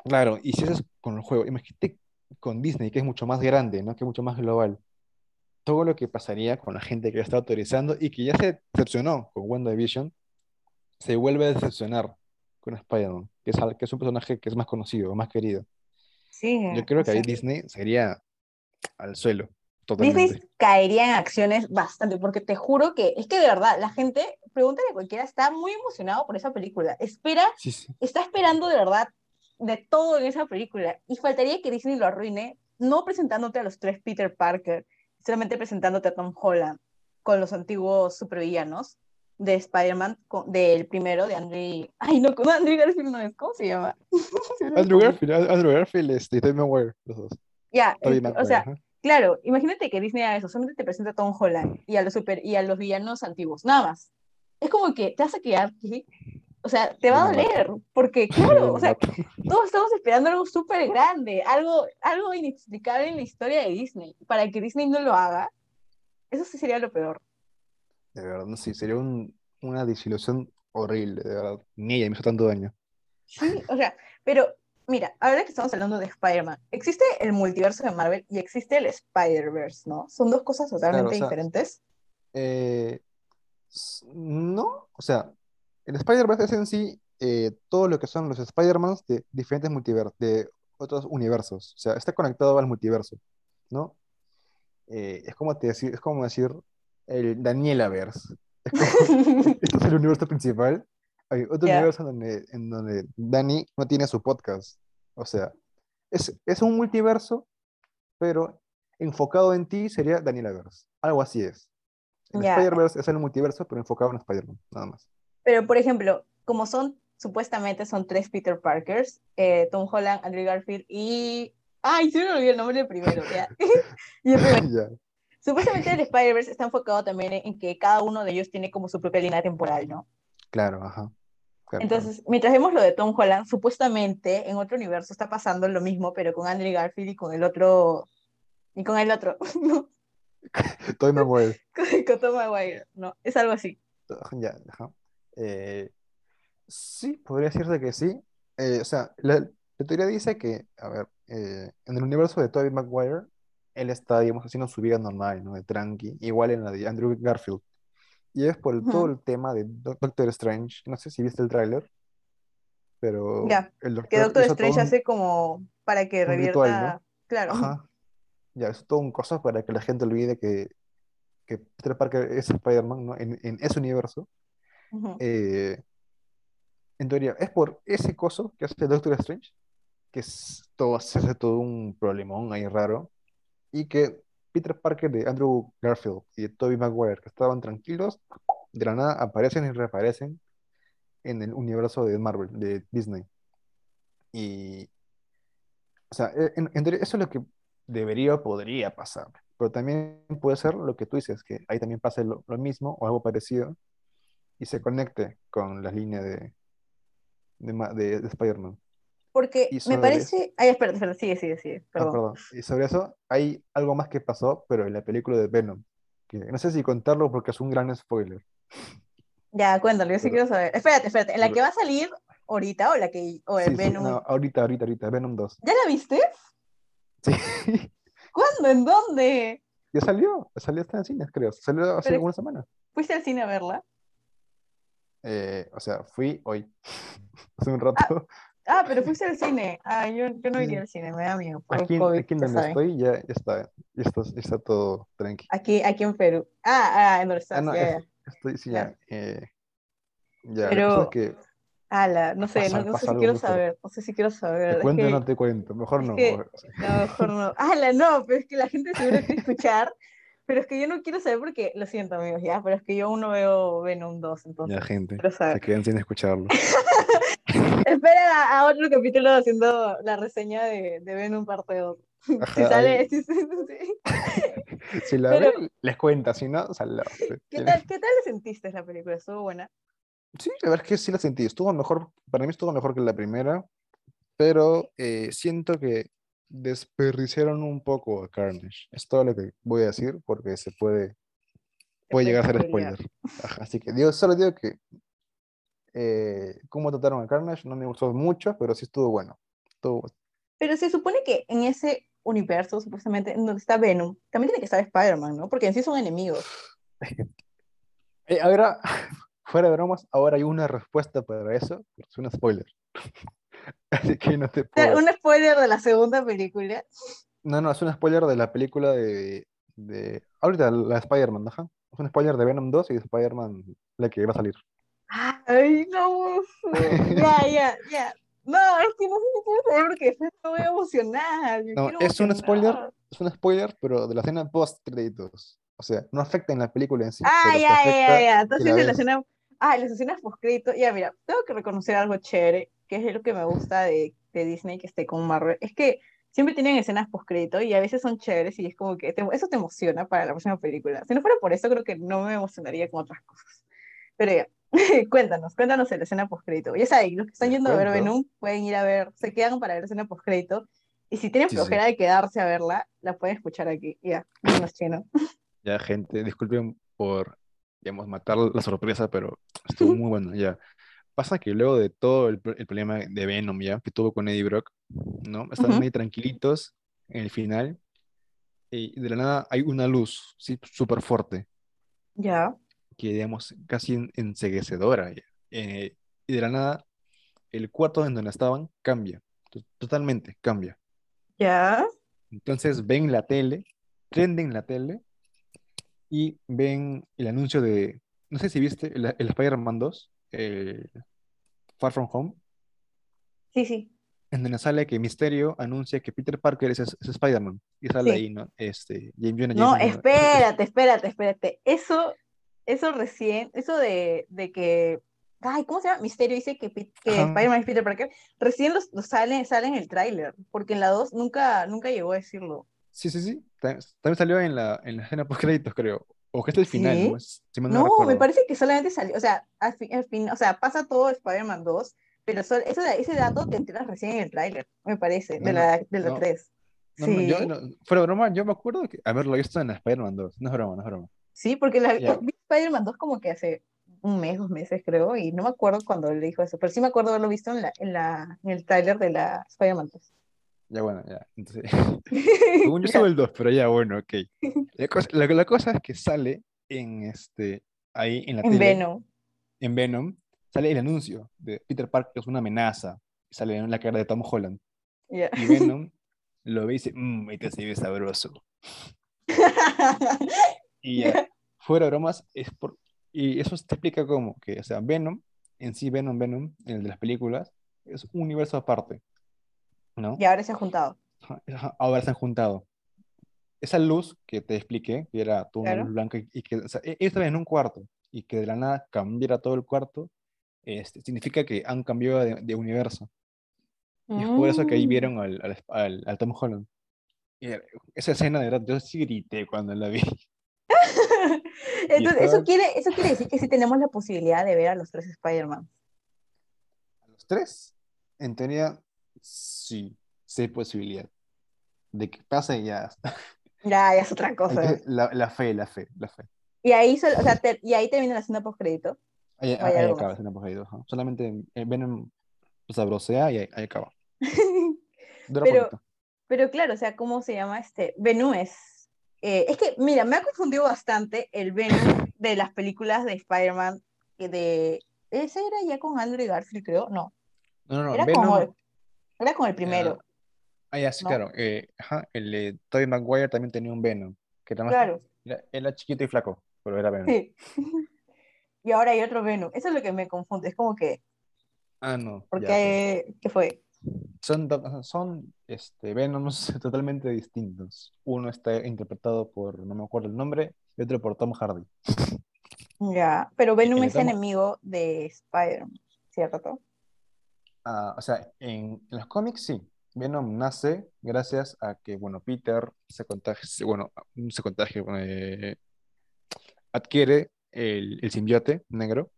claro, y si eso es con el juego, imagínate con Disney, que es mucho más grande, ¿no? Que es mucho más global. Todo lo que pasaría con la gente que ya está autorizando y que ya se decepcionó con WandaVision, se vuelve a decepcionar con Spider-Man, que es, que es un personaje que es más conocido, más querido. Sí, Yo creo que ahí Disney sería al suelo, Disney totalmente. caería en acciones bastante, porque te juro que es que de verdad, la gente, pregúntale a cualquiera, está muy emocionado por esa película. Espera, Sí, sí. está esperando de verdad de todo en esa película. Y faltaría que Disney lo arruine, no presentándote a los tres Peter Parker, solamente presentándote a Tom Holland con los antiguos supervillanos de Spider-Man, del primero, de Andrew. Ay, no, Andrew Garfield no es, ¿cómo se llama? Andrew Garfield, Andrew Garfield este, y Tobey Maguire, los dos. Ya, el- Maguire, o sea, ajá. Claro, imagínate que Disney haga eso, solamente te presenta a Tom Holland y a los super y a los villanos antiguos, nada más. Es como que te vas a quedar aquí, o sea, te va a doler, porque claro, o sea, todos estamos esperando algo súper grande, algo, algo inexplicable en la historia de Disney. Para que Disney no lo haga, eso sí sería lo peor. De verdad, no sé, sería un- una desilusión horrible, de verdad. Ni ella me hizo tanto daño. Sí, o sea, pero mira, ahora que estamos hablando de Spider-Man, existe el multiverso de Marvel y existe el Spider-Verse, ¿no? Son dos cosas totalmente Claro, o sea, diferentes. Eh, no, o sea, el Spider-Verse es en sí eh, todo lo que son los Spider-Mans de diferentes multiversos, de otros universos. O sea, está conectado al multiverso, ¿no? Eh, es como te decir, es como decir el Danielaverse. Es como, esto es el universo principal. Hay otro universo en donde, en donde Dani no tiene su podcast. O sea, es, es un multiverso, pero enfocado en ti sería Danielaverse. Algo así es. El. Spider-Verse es el multiverso, pero enfocado en Spider-Man, nada más. Pero, por ejemplo, como son, supuestamente son tres Peter Parkers, eh, Tom Holland, Andrew Garfield y... Ay, se me olvidó el nombre del primero, ya. Y el primero. Supuestamente el Spider-Verse está enfocado también en, que cada uno de ellos tiene como su propia línea temporal, ¿no? Claro, ajá. Claro, Entonces, mientras vemos lo de Tom Holland, supuestamente en otro universo está pasando lo mismo, pero con Andrew Garfield y con el otro... Y con el otro, ¿no? Tobey Maguire. Con, con Tom Maguire, ¿no? Es algo así. Ya, ajá. Eh, sí, podría decirse que sí. Eh, o sea, la, la teoría dice que, a ver, eh, en el universo de Tobey Maguire, él está, digamos, haciendo su vida normal, ¿no? De tranqui, igual en la de Andrew Garfield. Y es por el- todo Ujú. el tema de Do- Doctor Strange. No sé si viste el tráiler, pero Ya, el Que doctor Doctor hizo todo Strange un, hace como para que un ritual, revierta... ¿no? Claro. Ajá. Ya, es todo un cosa para que la gente olvide que, que Peter Parker es Spider-Man, ¿no? En, en ese universo. Ujú. Eh, en teoría, es por ese coso que hace Doctor Strange, que es todo, se hace todo un problemón ahí raro, y que Peter Parker de Andrew Garfield y de Tobey Maguire, que estaban tranquilos, de la nada aparecen y reaparecen en el universo de Marvel, de Disney. Y, o sea, e- eso es lo que debería o podría pasar, pero también puede ser lo que tú dices, que ahí también pase lo, mismo o algo parecido y se conecte con la línea de, de, de- de Spider-Man. Porque me parece. Ay, espera, espera, sigue, sigue, sigue. Ah, Perdón. perdón. Y sobre eso hay algo más que pasó, pero en la película de Venom, que no sé si contarlo porque es un gran spoiler. Ya, cuéntalo, yo sí Pero- quiero saber. Espérate, espérate. ¿En la que va a salir ahorita o la que. o el Sí, sí, Venom? no, ahorita, ahorita, ahorita, Venom 2. ¿Ya la viste? Sí, ¿Cuándo? ¿En dónde? ya salió, salió hasta en cines, creo. Salió hace Pero- una semana. ¿Fuiste al cine a verla? Eh, o sea, fui hoy, hace un rato. Ah, pero fuiste al cine. Ah, yo, yo no iría al cine, me da miedo. Por Aquí, COVID, aquí donde estoy ya, ya está, ya está, ya está todo tranqui. Aquí, aquí en Perú. Ah, ah, en donde estás. Ah, no, ya, es- estoy, sí, ya. eh, ya, Pero- es que Ala, no sé, Pasa- no, no sé si quiero fuerte. saber. No sé si quiero saber. te cuento o que- no te cuento, mejor no. que- No, mejor no. ¡Hala, no! Pero es que la gente seguro quiere escuchar. Pero es que yo no quiero saber porque, lo siento, amigos, ya, pero es que yo aún no veo Venom 2, entonces Ya, gente, se quedan sin escucharlo. Esperen a, a otro capítulo haciendo la reseña de, de Venom parte 2. Si Ajá, sale, ahí. si- si- si- Si la Pero- ven, les cuenta, si no, sal- ¿Qué tal, ¿Qué tal le sentiste la película? ¿Estuvo buena? Sí, la verdad es que sí la sentí. Estuvo mejor, para mí estuvo mejor que la primera, pero eh, siento que desperdiciaron un poco a Carnage. Es todo lo que voy a decir porque se puede, puede llegar a ser spoiler. Ajá, así que digo, solo digo que eh, cómo trataron a Carnage no me gustó mucho, pero sí estuvo bueno. Estuvo- Pero se supone que en ese universo, supuestamente, en donde está Venom, también tiene que estar Spider-Man, ¿no? Porque en sí son enemigos. Eh, ahora, fuera de bromas, ahora hay una respuesta para eso, es un spoiler. Así que no te puedo. un spoiler de la segunda película. No, no, es un spoiler de la película de. de... Ahorita, la de Spider-Man, ajá. Es un spoiler de Venom 2 y de Spider-Man, la que va a salir. Ay, no. Ya, ya, ya. No, es que no sé si quiero saber porque después me voy a emocionar. No, es un spoiler, es un spoiler, pero de la escena post créditos. O sea, no afecta en la película en sí. Ah, ya, ya, ya, ya. Entonces la en la escena. Ah, las escenas post-crédito. Ya, mira, tengo que reconocer algo chévere, que es lo que me gusta de, de Disney que esté con Marvel. Es que siempre tienen escenas post-crédito y a veces son chéveres y es como que te- eso te emociona para la próxima película. Si no fuera por eso, creo que no me emocionaría con otras cosas. Pero ya, cuéntanos, cuéntanos la escena post-crédito. Ya saben, los que están yendo a ver. Venom pueden ir a ver, se quedan para ver la escena post-crédito. Y si tienen Sí, sí. flojera de quedarse a verla, la pueden escuchar aquí. Ya, no chino. Ya, gente, disculpen por, digamos, matar la sorpresa, pero estuvo muy bueno, ya. Pasa que luego de todo el, el problema de Venom, ya, que tuvo con Eddie Brock, ¿no? Estaban Ujú. ahí tranquilitos en el final, y de la nada hay una luz, sí, súper fuerte, Ya, que, digamos, casi en- enceguecedora, ya. Eh, y de la nada, el cuarto en donde estaban cambia, to- totalmente cambia. ya. Entonces ven la tele, prenden la tele y ven el anuncio de, no sé si viste el, el Spider-Man 2, el Far From Home, Sí, sí. en donde sale que Misterio anuncia que Peter Parker es, es Spider-Man. Y sale Sí. ahí, ¿no? Este, James No, espérate, espérate, espérate. Eso, eso recién, eso de, de que, ay, ¿cómo se llama? Misterio dice que, que. Spider-Man es Peter Parker, recién los, los sale, sale en el tráiler, porque en la 2 nunca, nunca llegó a decirlo. Sí, sí, sí. Ta- También salió en la, en la escena post créditos, creo. O que es el final, ¿Sí? ¿no? Si mal no No, me parece que solamente salió, o sea, al fin, al fin- o sea, pasa todo Spider-Man 2, pero sol- eso, ese dato te enteras recién en el tráiler, me parece, de la, de la no. 3. No, no, yo, Sí, no, fuera broma, yo me acuerdo que haberlo visto en Spider-Man 2. No es broma, no es broma. sí, porque la, Ya. vi Spider-Man 2 como que hace un mes, dos meses creo, y no me acuerdo cuando le dijo eso, pero sí me acuerdo haberlo visto en, la, en, la, en el tráiler de la Spider-Man 2. Ya, bueno, ya. Entonces, según yo sube el 2, pero ya, bueno, ok. La cosa, la, la cosa es que sale en este, ahí en la En tele, Venom. en Venom, sale el anuncio de Peter Parker es una amenaza. y Sale en la cara de Tom Holland. Ya. Y Venom lo ve y dice, mmm, este se ve sabroso. Y ya, fuera de bromas, es por... Y eso te explica cómo, que, o sea, Venom, en sí Venom, Venom, el de las películas, es un universo aparte, ¿no? y ahora se ha juntado. Ahora se han juntado. Esa luz que te expliqué, que era toda una Claro. luz blanca y que, o sea, e- en un cuarto y que de la nada cambiara todo el cuarto, este, significa que han cambiado de, de universo. Y es por eso que ahí Mm. vieron al, al, al- al Tom Holland. Y esa escena, de verdad, yo sí grité cuando la vi. Entonces, eso quiere, eso quiere decir que sí tenemos la posibilidad de ver a los tres Spider-Man. A los tres, en teoría, sí, sí hay posibilidad de que pase ya. Ya, ya es otra cosa. La, la fe, la fe, la fe. Y ahí, o sea, te- y ahí termina la escena post-crédito. Ahí, ¿O ahí acaba, más? escena post-crédito, ajá. Solamente eh, Venom sabrosea y ahí, ahí acaba. Pero-. Pero claro, o sea, ¿cómo se llama este? Venom es... eh, es que, mira, me ha confundido bastante el Venom de las películas de Spider-Man. que De, ese era ya con Andrew Garfield, creo. No, No, no, no. era, Venom, con, el- era con el primero. ah, ya, sí, ¿no? claro. eh, ajá, el de Tobey Maguire también tenía un Venom. Que era, más- Claro. era, era chiquito y flaco, pero era Venom. Sí. y ahora hay otro Venom. Eso es lo que me confunde. Es como que, Ah, no. ¿por ya, qué? ¿Qué fue? Son, son este, Venoms totalmente distintos. Uno está interpretado por, no me acuerdo el nombre, y otro por Tom Hardy. Ya, pero Venom es Tom- enemigo de Spider-Man, ¿cierto? Ah, o sea, en, en los cómics sí. Venom nace gracias a que, bueno, Peter se contagia, bueno, no se contagia, eh, adquiere el, el simbiote negro.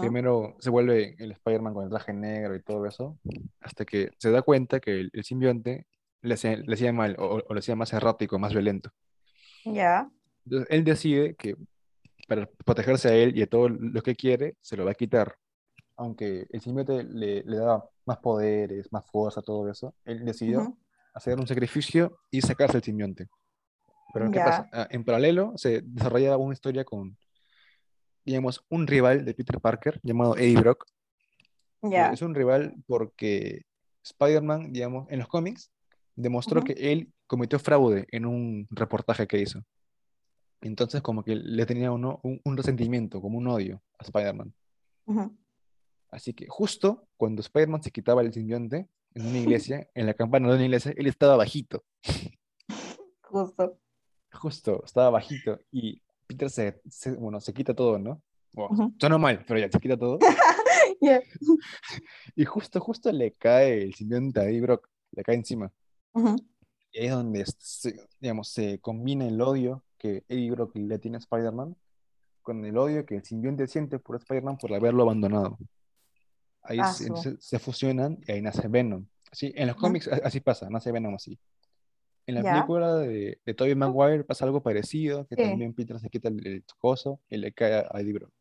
Primero se vuelve el Spider-Man con el traje negro y todo eso, hasta que se da cuenta que el, el simbionte le hacía, le hacía mal o, o lo hacía más errático, más violento. Ya. Entonces, él decide que para protegerse a él y a todo lo que quiere, se lo va a quitar. Aunque el simbionte le, le da más poderes, más fuerza, todo eso, él decidió Ujú. hacer un sacrificio y sacarse el simbionte. Pero ¿qué Ya. pasa? Ah, En paralelo se desarrolla una historia con, digamos, un rival de Peter Parker llamado Eddie Brock. Ya. Es un rival porque Spider-Man, digamos, en los cómics, demostró Ujú. que él cometió fraude en un reportaje que hizo. Entonces, como que le tenía uno, un, un resentimiento, como un odio a Spider-Man. Ujú. Así que justo cuando Spider-Man se quitaba el simbionte en una iglesia, en la campana de una iglesia, él estaba bajito. Justo. Justo, estaba bajito. Y Peter se, se- bueno, se quita todo, ¿no? Ujú. suena mal, pero ya se quita todo. Y justo, justo le cae el simbionte a Eddie Brock, le cae encima. Y ahí es donde se, digamos, se combina el odio que Eddie Brock le tiene a Spider-Man con el odio que el simbionte siente por Spider-Man por haberlo abandonado. Ahí Ah, se, se- se fusionan y ahí nace Venom. Así, en los Ujú. cómics así pasa, nace Venom así. En la Ya. película de, de Tobey Maguire pasa algo parecido, que Sí. también Peter se quita el, el coso y le cae a Eddie Brock.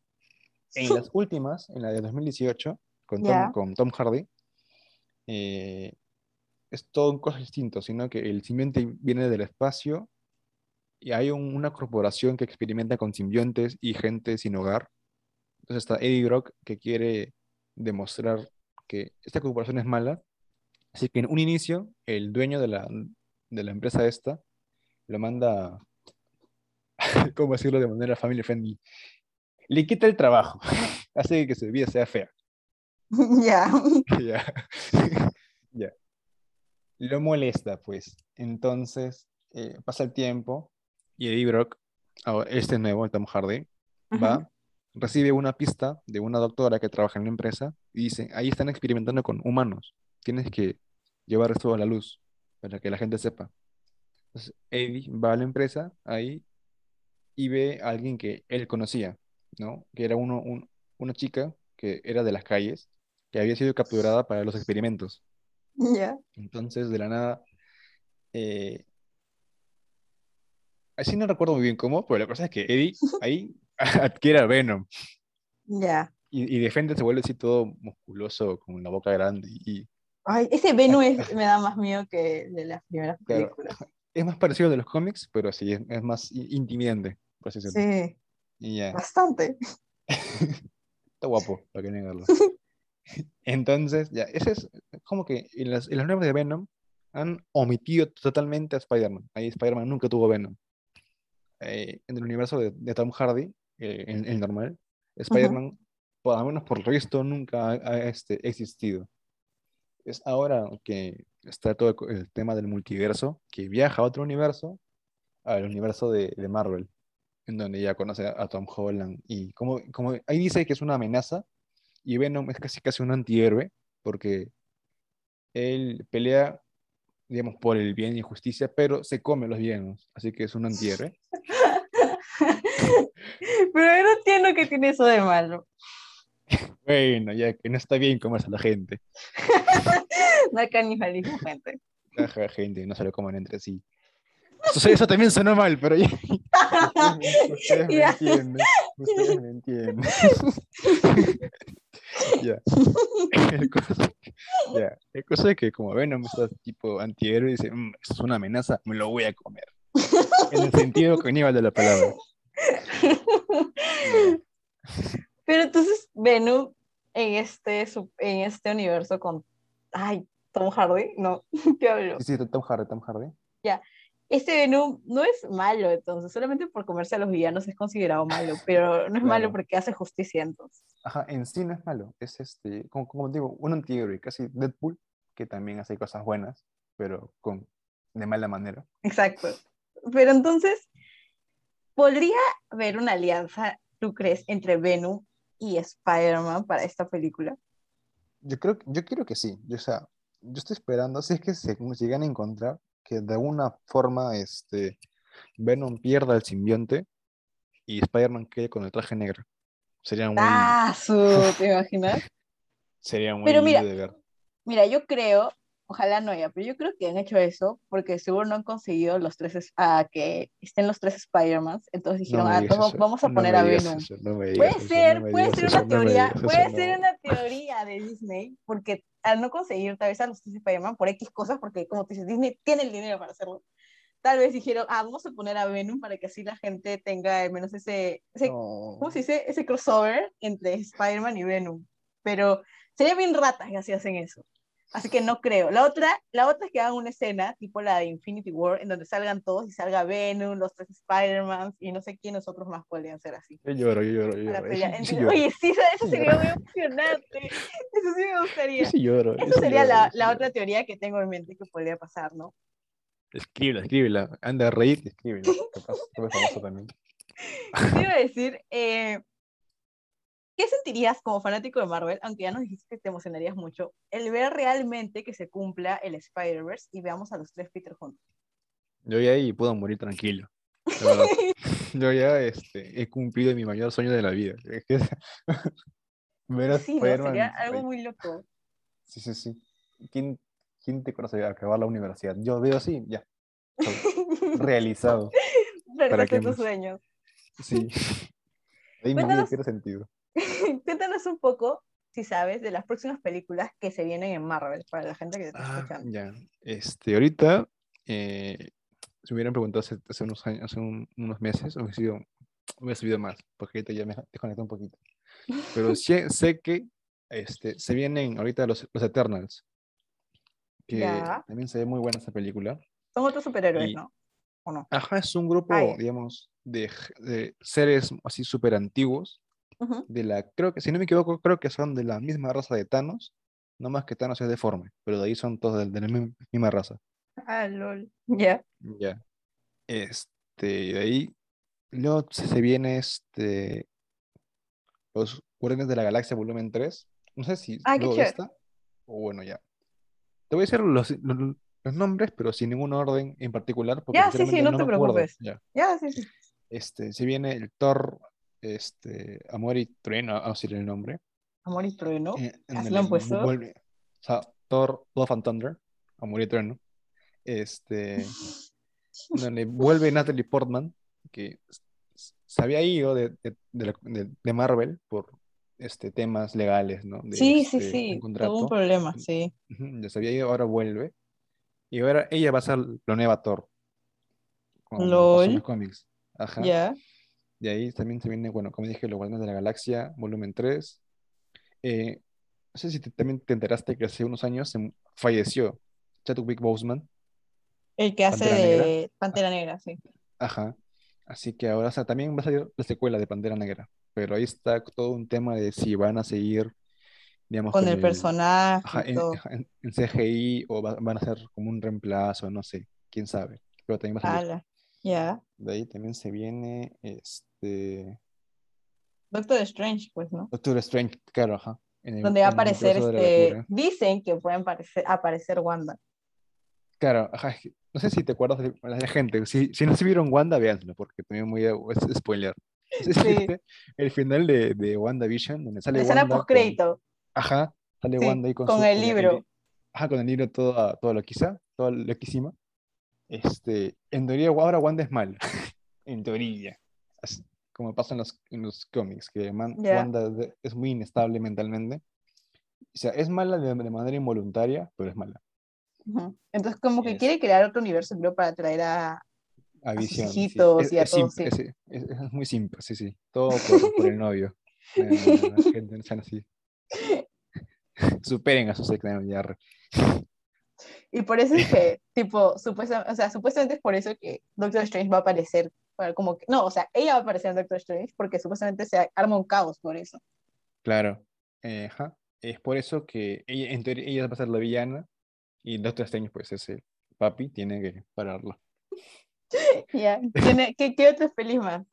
En las últimas, en la de 2018, con Tom, Ya. con Tom Hardy, eh, es todo un cosa distinto, sino que el simbionte viene del espacio y hay un- una corporación que experimenta con simbiontes y gente sin hogar. Entonces está Eddie Brock que quiere demostrar que esta corporación es mala. Así que en un inicio, el dueño de la, de la empresa esta lo manda, ¿cómo decirlo de manera family friendly? Le quita el trabajo, hace que su vida sea fea. Ya. Ya. Ya. Lo molesta, pues. Entonces, eh, pasa el tiempo y Eddie Brock, ahora, este nuevo, el Tom Hardy, va, recibe una pista de una doctora que trabaja en la empresa y dice, ahí están experimentando con humanos. Tienes que llevar esto a la luz para que la gente sepa. Entonces, Eddie va a la empresa ahí y ve a alguien que él conocía, ¿no? Que era uno, un- una chica que era de las calles, que había sido capturada para los experimentos. Ya. Entonces, de la nada, eh, así no recuerdo muy bien cómo, pero la cosa es que Eddie ahí adquiere a Venom Ya. y, y de frente se vuelve así todo musculoso, con la boca grande. Y Ay, ese Venom es- me da más miedo que el de las primeras Claro. películas. es más parecido de los cómics, pero sí, es, es más intimidante, por así decirlo. Sí, Y ya, bastante. está guapo, para que negarlo. Entonces, ya, ese es como que en las, en las nuevas de Venom han omitido totalmente a Spider-Man. Ahí Spider-Man nunca tuvo Venom. Eh, en el universo de, de Tom Hardy, eh, el, el normal, Spider-Man, por lo menos por lo visto, nunca ha, ha, este, existido. Es ahora que está todo el, tema del multiverso, que viaja a otro universo, al universo de, de Marvel, en donde ya conoce a, a Tom Holland. Y como, como ahí dice que es una amenaza, y Venom es casi casi un antihéroe, porque él pelea, digamos, por el bien y justicia, pero se come los villanos, así que es un antihéroe. Pero yo no entiendo qué tiene eso de malo. Bueno, ya que no está bien comerse a la gente. No hay canibalismo, gente. Ajá, gente, no se lo coman entre sí. Eso, eso también sonó mal, pero ya. Ustedes me entienden. Ustedes me entienden. ya. El cosa, ya. El cosa es que como Venom está tipo antihéroe, dice, "Mm, esto es una amenaza, me lo voy a comer. En el sentido caníbal de la palabra. Ya. Pero entonces Venom en este, en este universo con... Ay, Tom Hardy, no, ¿qué hablo? Sí, sí, Tom Hardy, Tom Hardy. Este Venom no es malo, entonces, solamente por comerse a los villanos es considerado malo, pero no es malo Claro. porque hace justicia entonces. Ajá, en sí no es malo. Es este, como, como digo, un antihéroe, casi Deadpool, que también hace cosas buenas, pero con de mala manera. Exacto. Pero entonces, ¿podría haber una alianza, tú crees, entre Venom y Spider-Man para esta película? Yo creo, yo quiero que sí. Yo, o sea, yo estoy esperando, si es que se llegan a encontrar, que de alguna forma este, Venom pierda el simbionte y Spider-Man quede con el traje negro. Sería muy, ¡Ah, su! ¿Te imaginas? sería muy Pero mira, de ver. Mira, yo creo ojalá no haya, pero yo creo que han hecho eso porque seguro no han conseguido los tres, es- a que estén los tres Spider-Man. Entonces dijeron, me ah, todos vamos a no poner a Venom. eso, no Puede eso, ser, no puede ser una no teoría, puede no. ser una teoría de Disney, porque al no conseguir tal vez a los tres Spider-Man por X cosas, porque como tú dices, Disney tiene el dinero para hacerlo, tal vez dijeron, ah, vamos a poner a Venom para que así la gente tenga al menos ese, ese No. ¿cómo se dice? Ese crossover entre Spider-Man y Venom. Pero sería bien ratas que así hacen eso. Así que no creo. La otra, la otra es que hagan una escena, tipo la de Infinity War, en donde salgan todos y salga Venom, los tres Spider-Man y no sé quiénes otros más podrían ser así. Yo lloro, yo lloro, yo lloro. yo Oye, sí, eso sería muy emocionante. Eso sí me yo gustaría. sí lloro, yo Esa sí sería lloro, la, la otra teoría que tengo en mente que podría pasar, ¿no? Escríbela, escríbela. Anda a reír, escríbela. Capaz, también. Te iba a decir, eh, ¿qué sentirías como fanático de Marvel, aunque ya nos dijiste que te emocionarías mucho, el ver realmente que se cumpla el Spider-Verse y veamos a los tres Peter juntos? Yo ya ahí puedo morir tranquilo. Yo ya este, he cumplido mi mayor sueño de la vida. Ver a Sí, ¿no? Sería algo muy loco. Sí, sí, sí. ¿Quién, quién te conoce a acabar la universidad? Yo veo así, ya. Realizado. Realizaste tus más? sueños. Sí. Ahí mi vida Cuéntanos- pierde sentido. Cuéntanos un poco, si sabes, de las próximas películas que se vienen en Marvel, para la gente que te está Ah, escuchando. ya. Este, ahorita, eh, si me hubieran preguntado hace, hace unos años, hace un- unos meses, hubiera sido, hubiera subido más, porque ahorita ya me desconecté un poquito. Pero sí, sé que este, se vienen ahorita los, los Eternals, que Ya. también se ve muy buena esa película. Son otros superhéroes, Y- ¿no? ¿O no? Ajá, es un grupo, Ah, ya. digamos, de, de seres así súper antiguos, De la, creo que, si no me equivoco, creo que son de la misma raza de Thanos, no más que Thanos es deforme, pero de ahí son todos de, de la mi- misma raza. Ah, lol. Ya. Ya. Este, de ahí, luego se viene este, los Guardianes de la Galaxia volumen 3. No sé si Ah, luego esta, o bueno, ya. Te voy a decir los, los, los nombres, pero sin ningún orden en particular, porque Ya, sí, sí, sinceramente no te preocupes. Ya. Ya, sí, sí. Este, se viene el Thor, este, Amor y Trueno, vamos a decir el nombre. Amor y trueno. eh, Así el- lo han puesto. vuelve- o sea, Thor, Love and Thunder, Amor y Trueno. Este, donde vuelve Natalie Portman, que se había ido de, de, Marvel por este, temas legales, ¿no? Sí, sí, este, sí. Tuvo un problema, sí. Ya se había ido, ahora vuelve. Y ahora ella va a ser la nueva Thor. En Lol. los cómics. Ajá. Ya. De ahí también se viene, bueno, como dije, Los Guardianes de la Galaxia, volumen 3. Eh, no sé si te- también te enteraste que hace unos años se falleció Chadwick Boseman. El que hace Pantera Negra. de Pantera Negra, sí. Ajá. Así que ahora, o sea, también va a salir la secuela de Pantera Negra. Pero ahí está todo un tema de si van a seguir, digamos, Con con el el- personaje ajá, en, en- en CGI o va- van a ser como un reemplazo, no sé, quién sabe. Pero también va a salir. Ya. De ahí también se viene este Doctor Strange, pues, ¿no? Doctor Strange, claro, ajá. el- Donde va a aparecer este. Dicen que pueden aparecer, aparecer Wanda. Claro, ajá, no sé si te acuerdas de la gente, si, si no se vieron Wanda, véanselo, porque también voy a spoiler. Sí. viste el final de, de WandaVision, donde sale La escena post-crédito. Ajá, sale Sí, Wanda ahí con, con su- el li- libro. ajá, con el libro todo, todo lo quizá, todo loquísima. Este, en teoría ahora Wanda es mala, en teoría, Así como pasa en los, en los cómics, que man- Ya. Wanda es muy inestable mentalmente. O sea, es mala de, de manera involuntaria, pero es mala. Ujú. Entonces, como que Es- quiere crear otro universo, creo, para traer a. A sus visión. sí. hijitos Es, y a todos, simple, es, es- muy simple, sí, sí. Todo por, por el novio. No, no, no, la gente así. Superen a su ex no, ya, re. Y por eso es que, tipo, supuestamente, o sea, supuestamente es por eso que Doctor Strange va a aparecer. para como que, no, o sea, ella va a aparecer en Doctor Strange porque supuestamente se arma un caos por eso. Claro. eh. Es por eso que ella, en teoría, ella va a ser la villana y Doctor Strange, pues, es el papi, tiene que pararla. Ya. ¿Tiene- ¿Qué, ¿Qué otro feliz más?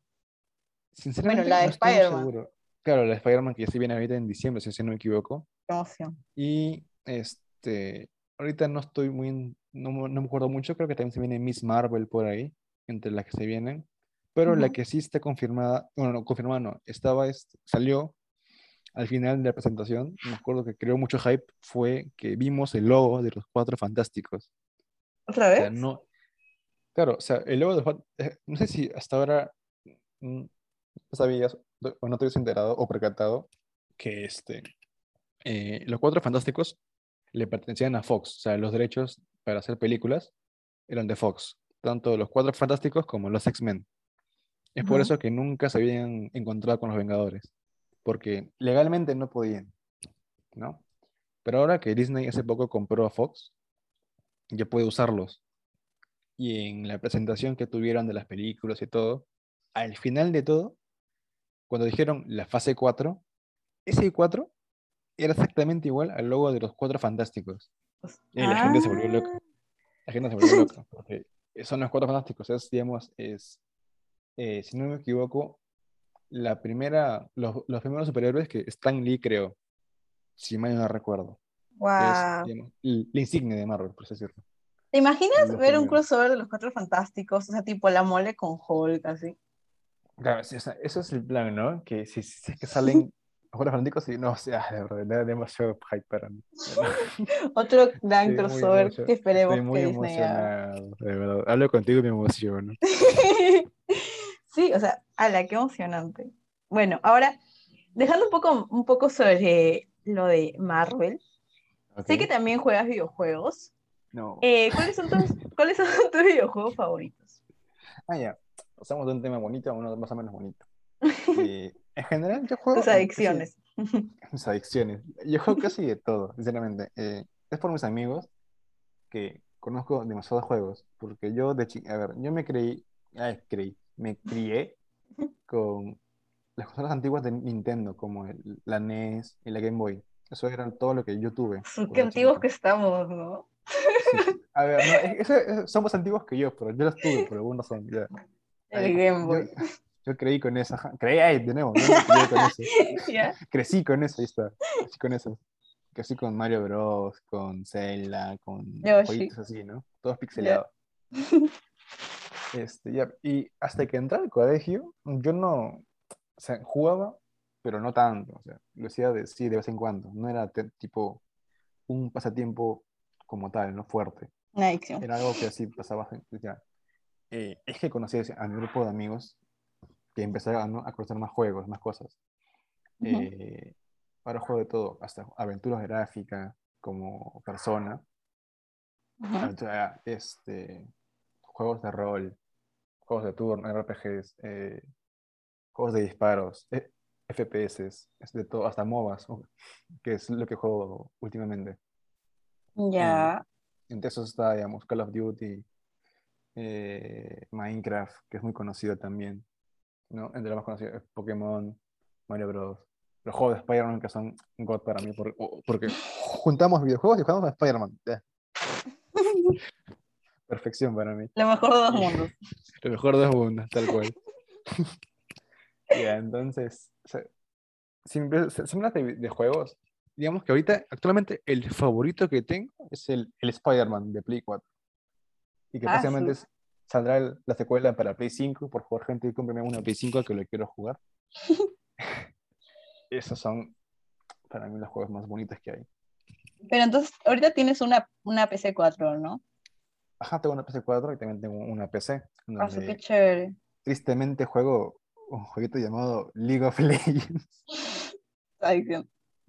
Sinceramente, la de no Spider-Man. Claro, la de Spider-Man que ya se viene ahorita en diciembre, si no me equivoco. Qué emoción. Y este, ahorita no estoy muy, no, no me acuerdo mucho, creo que también se viene Miss Marvel por ahí, entre las que se vienen. Pero la Ujú. que sí está confirmada, bueno, no, confirmada no, estaba, salió al final de la presentación, me acuerdo que creó mucho hype, fue que vimos el logo de los Cuatro Fantásticos. ¿Otra O vez? sea, no, claro, o sea, el logo de los Cuatro- eh, no sé si hasta ahora mm, no sabías o no te habías enterado o percatado que este, eh, los Cuatro Fantásticos le pertenecían a Fox, o sea, los derechos para hacer películas eran de Fox, tanto los Cuatro Fantásticos como los X-Men. Es por eso que nunca se habían encontrado con los Vengadores, porque legalmente no podían, ¿no? Pero ahora que Disney hace poco compró a Fox, ya puede usarlos. Y en la presentación que tuvieron de las películas y todo, al final de todo, cuando dijeron la fase 4, ese 4 era exactamente igual al logo de los Cuatro Fantásticos. Y la gente se volvió loca. Ah, La gente se volvió loca, porque son los Cuatro Fantásticos. Es, digamos, es, eh, si no me equivoco, la primera, los, los primeros superhéroes que Stan Lee creó, si mal no recuerdo. L- la insignia de Marvel, por así decirlo. ¿Te imaginas ver un primeros. crossover de los Cuatro Fantásticos? O sea, tipo la mole con Hulk, así. Claro, eso es el plan, ¿no? Que si, si es que salen los Fantásticos, y no, o sea, de verdad, demasiado hype para mí. Otro gran crossover que esperemos Estoy muy que Disney haga. emocionado, de verdad. Hablo contigo y me emociono. Sí, o sea, ala, qué emocionante. Bueno, ahora, dejando un poco, un poco sobre lo de Marvel, sé que también juegas videojuegos. No. Eh, ¿cuáles son tus, ¿cuáles son tus videojuegos favoritos? Ah, ya. Pasamos de un tema bonito a uno más o menos bonito. Eh, en general, yo juego. Tus casi- adicciones. mis adicciones. Yo juego casi de todo, sinceramente. Eh, es por mis amigos que conozco demasiados juegos. Porque yo, de chi- a ver, yo me creí, ay, creí, me crié con las consolas antiguas de Nintendo, como el- la NES y la Game Boy. Eso era todo lo que yo tuve. Qué antiguos que estamos, ¿no? Sí. A ver, no, es- son más antiguos que yo, pero yo los tuve por alguna razón. ya. El Game Boy. Yo, creí con eso, ajá. creí, ay, de nuevo, yo crié con eso. ¿Ya? Crecí con eso, ahí está. Crecí con eso. Crecí con Mario Bros, con Zelda, con Yoshi. jueguitos así, ¿no? Todos pixelados. Este, ya, Y hasta que entré al colegio, yo no, o sea, jugaba, pero no tanto. O sea, lo hacía de, sí, de vez en cuando. No era tipo un pasatiempo como tal, no fuerte. Una adicción. Era algo que así pasaba. ya. Eh, es que conocí a mi grupo de amigos que empezaron ¿no? a conocer más juegos, más cosas. Ujú. Eh, ahora juego de todo, hasta aventuras gráficas como persona, Ujú. aventura- este, juegos de rol, juegos de turno, RPGs, eh, juegos de disparos, eh, FPS, es de todo, hasta MOBAs, uh, que es lo que juego últimamente. Ya. Entre esos está, digamos, Call of Duty, eh, Minecraft, que es muy conocido también, ¿no? Entre los más conocidos, Pokémon, Mario Bros. Los juegos de Spider-Man que son God para mí, por- o- porque juntamos videojuegos y jugamos a Spider-Man. Perfección para mí. Lo mejor de dos mundos. Lo mejor de los mundos, tal cual. Ya, entonces, o sea, si me si me hablas de, de juegos, digamos que ahorita, actualmente, el favorito que tengo es el, el Spider-Man de Play 4. Y que Ah, próximamente su- s- saldrá el- la secuela para Play 5, por favor, gente, cómprame una Play 5 que lo quiero jugar. Esos son, para mí, los juegos más bonitos que hay. Pero entonces, ahorita tienes una, una PC4, ¿no? Ajá, tengo una PS4 y también tengo una PC, Ah, qué chévere. tristemente juego un jueguito llamado League of Legends. Adicción.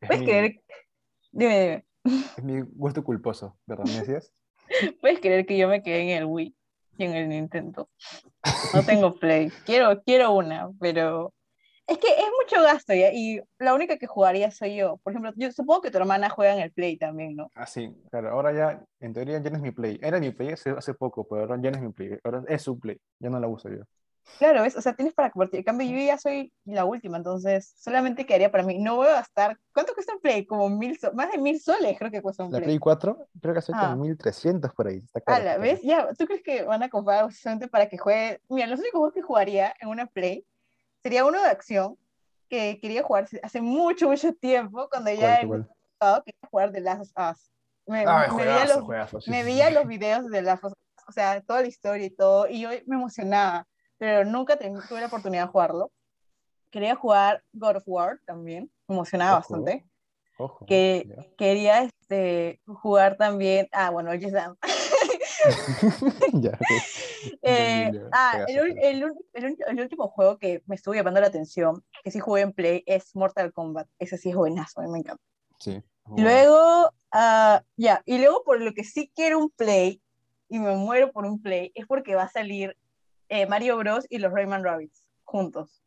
Es ¿Puedes mi- creer? Dime, Es mi gusto culposo, ¿verdad? ¿Me decías? ¿Puedes creer que yo me quedé en el Wii y en el Nintendo? No tengo Play. Quiero, quiero una, pero es que es mucho gasto ya, y la única que jugaría soy yo. Por ejemplo, yo supongo que tu hermana juega en el Play también, ¿no? Ah, sí, claro. Ahora ya, en teoría, ya no es mi Play. Era mi Play hace, hace poco, pero ahora ya no es mi Play. Ahora es su Play. Ya no la uso yo. Claro, ¿ves? O sea, tienes para compartir. En cambio, yo ya soy la última, entonces solamente quedaría para mí. No voy a gastar. ¿Cuánto cuesta un Play? Como mil so- más de mil soles creo que cuesta un La Play. Play 4, creo que acepta Ah. 1300 por ahí. Está Ala, está ¿ves? Ya, ¿tú crees que van a comprar solamente para que juegue? Mira, los únicos juegos que jugaría en una Play sería uno de acción que quería jugar hace mucho, mucho tiempo, cuando ya el pasado quería jugar The Last of Us. Me, Ay, me veía juegazo, los, juegazo, sí, me sí, veía sí. los videos de Last of Us, o sea, toda la historia y todo, y yo me emocionaba, pero nunca tuve la oportunidad de jugarlo. quería jugar God of War también, me emocionaba Ojo. bastante. Ojo. Que ya. quería este, jugar también, ah, bueno, el Just Dance. Ya, ok. Eh, ya. ah, el, el el el último juego que me estuvo llamando la atención, que sí jugué en Play, es Mortal Kombat. Ese sí es buenazo, a mí me encanta. Sí. Bueno. luego, ah, ya, y luego por lo que sí quiero un Play, y me muero por un Play, es porque va a salir eh, Mario Bros. y los Rayman Rabbits juntos.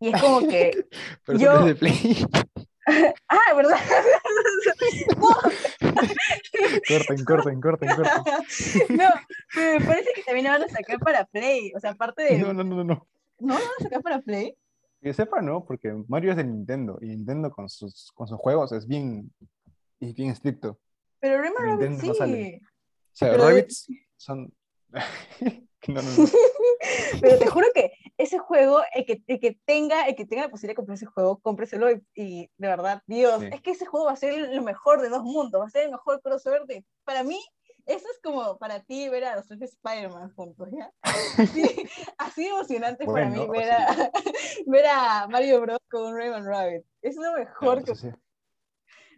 Y es como que, Pero yo- no de Play. ah, ¿verdad? no, corten, corten, corten, corten. no, me parece que también lo van a sacar para Play, o sea, aparte de... No, no, no, no, no. ¿No lo van a sacar para Play? Que sepa, no, porque Mario es de Nintendo y Nintendo con sus, con sus juegos es bien, es bien estricto. Pero Rayman Rabbits no sí. sale. O sea, Pero- Rabbits son. no, no, no. Pero te juro que ese juego, el que, el que tenga, el que tenga la posibilidad de comprar ese juego, cómpreselo y, y de verdad, Dios, Sí. es que ese juego va a ser lo mejor de dos mundos, va a ser el mejor crossover de, para mí, eso es como para ti ver a los tres Spider-Man juntos, ¿ya? Así, así emocionante para mí ver a, ver a Mario Bros. con Rayman Rabbit. Es lo mejor Claro, que sí,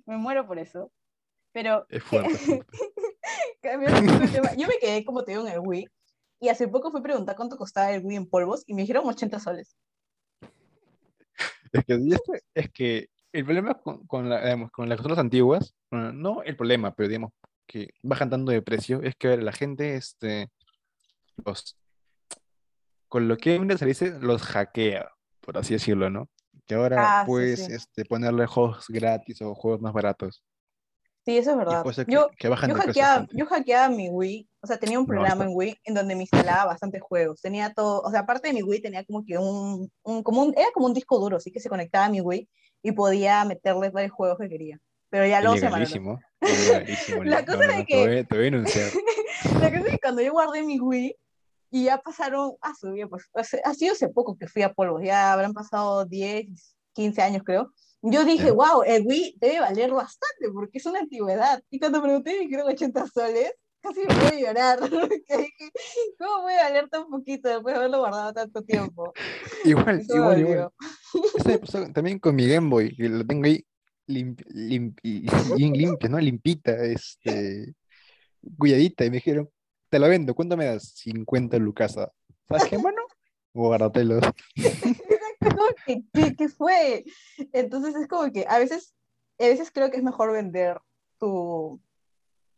me muero por eso. Pero Es fuerte. un yo me quedé, como te digo, en el Wii. Y hace poco fui a preguntar cuánto costaba el Wii en polvos y me dijeron 80 soles. Es que, es que el problema con, con, la- digamos, con las consolas antiguas, bueno, no el problema, pero digamos que bajan tanto de precio, es que a ver, la gente, este, los, con lo que se dice, los hackea, por así decirlo, ¿no? Que ahora Ah, sí, puedes sí. este, ponerle juegos gratis o juegos más baratos. Sí, eso es verdad. que, Yo, que bajan yo, hackeaba, yo hackeaba mi Wii, o sea, tenía un No, programa está- en Wii en donde me instalaba bastantes juegos. Tenía todo, o sea, aparte de mi Wii tenía como que un, un, como un, era como un disco duro, así que se conectaba a mi Wii y podía meterle varios juegos que quería. Pero ya. Ilegalísimo. ilegalísimo, La no, cosa no, no, que- Te voy, a- te voy a denunciar. La cosa es que cuando yo guardé mi Wii y ya pasaron, ah, su vida, pues ha sido hace poco que fui a polvos, ya habrán pasado 10, 15 años creo. Yo dije, wow, el Wii debe valer bastante porque es una antigüedad. Y cuando pregunté, me dijeron 80 soles, casi me voy a llorar. ¿Cómo puede valer tan poquito después de haberlo guardado tanto tiempo? Igual, igual, igual. Eso me pasó también con mi Game Boy, que lo tengo ahí limp- limp- bien limpia, ¿no? Limpita, este, cuidadita, y me dijeron, te la vendo, ¿cuánto me das? 50 lucas. ¿Sabes qué, mano? Guárdatelos. ¿qué, qué fue? Entonces es como que a veces, a veces creo que es mejor vender tu,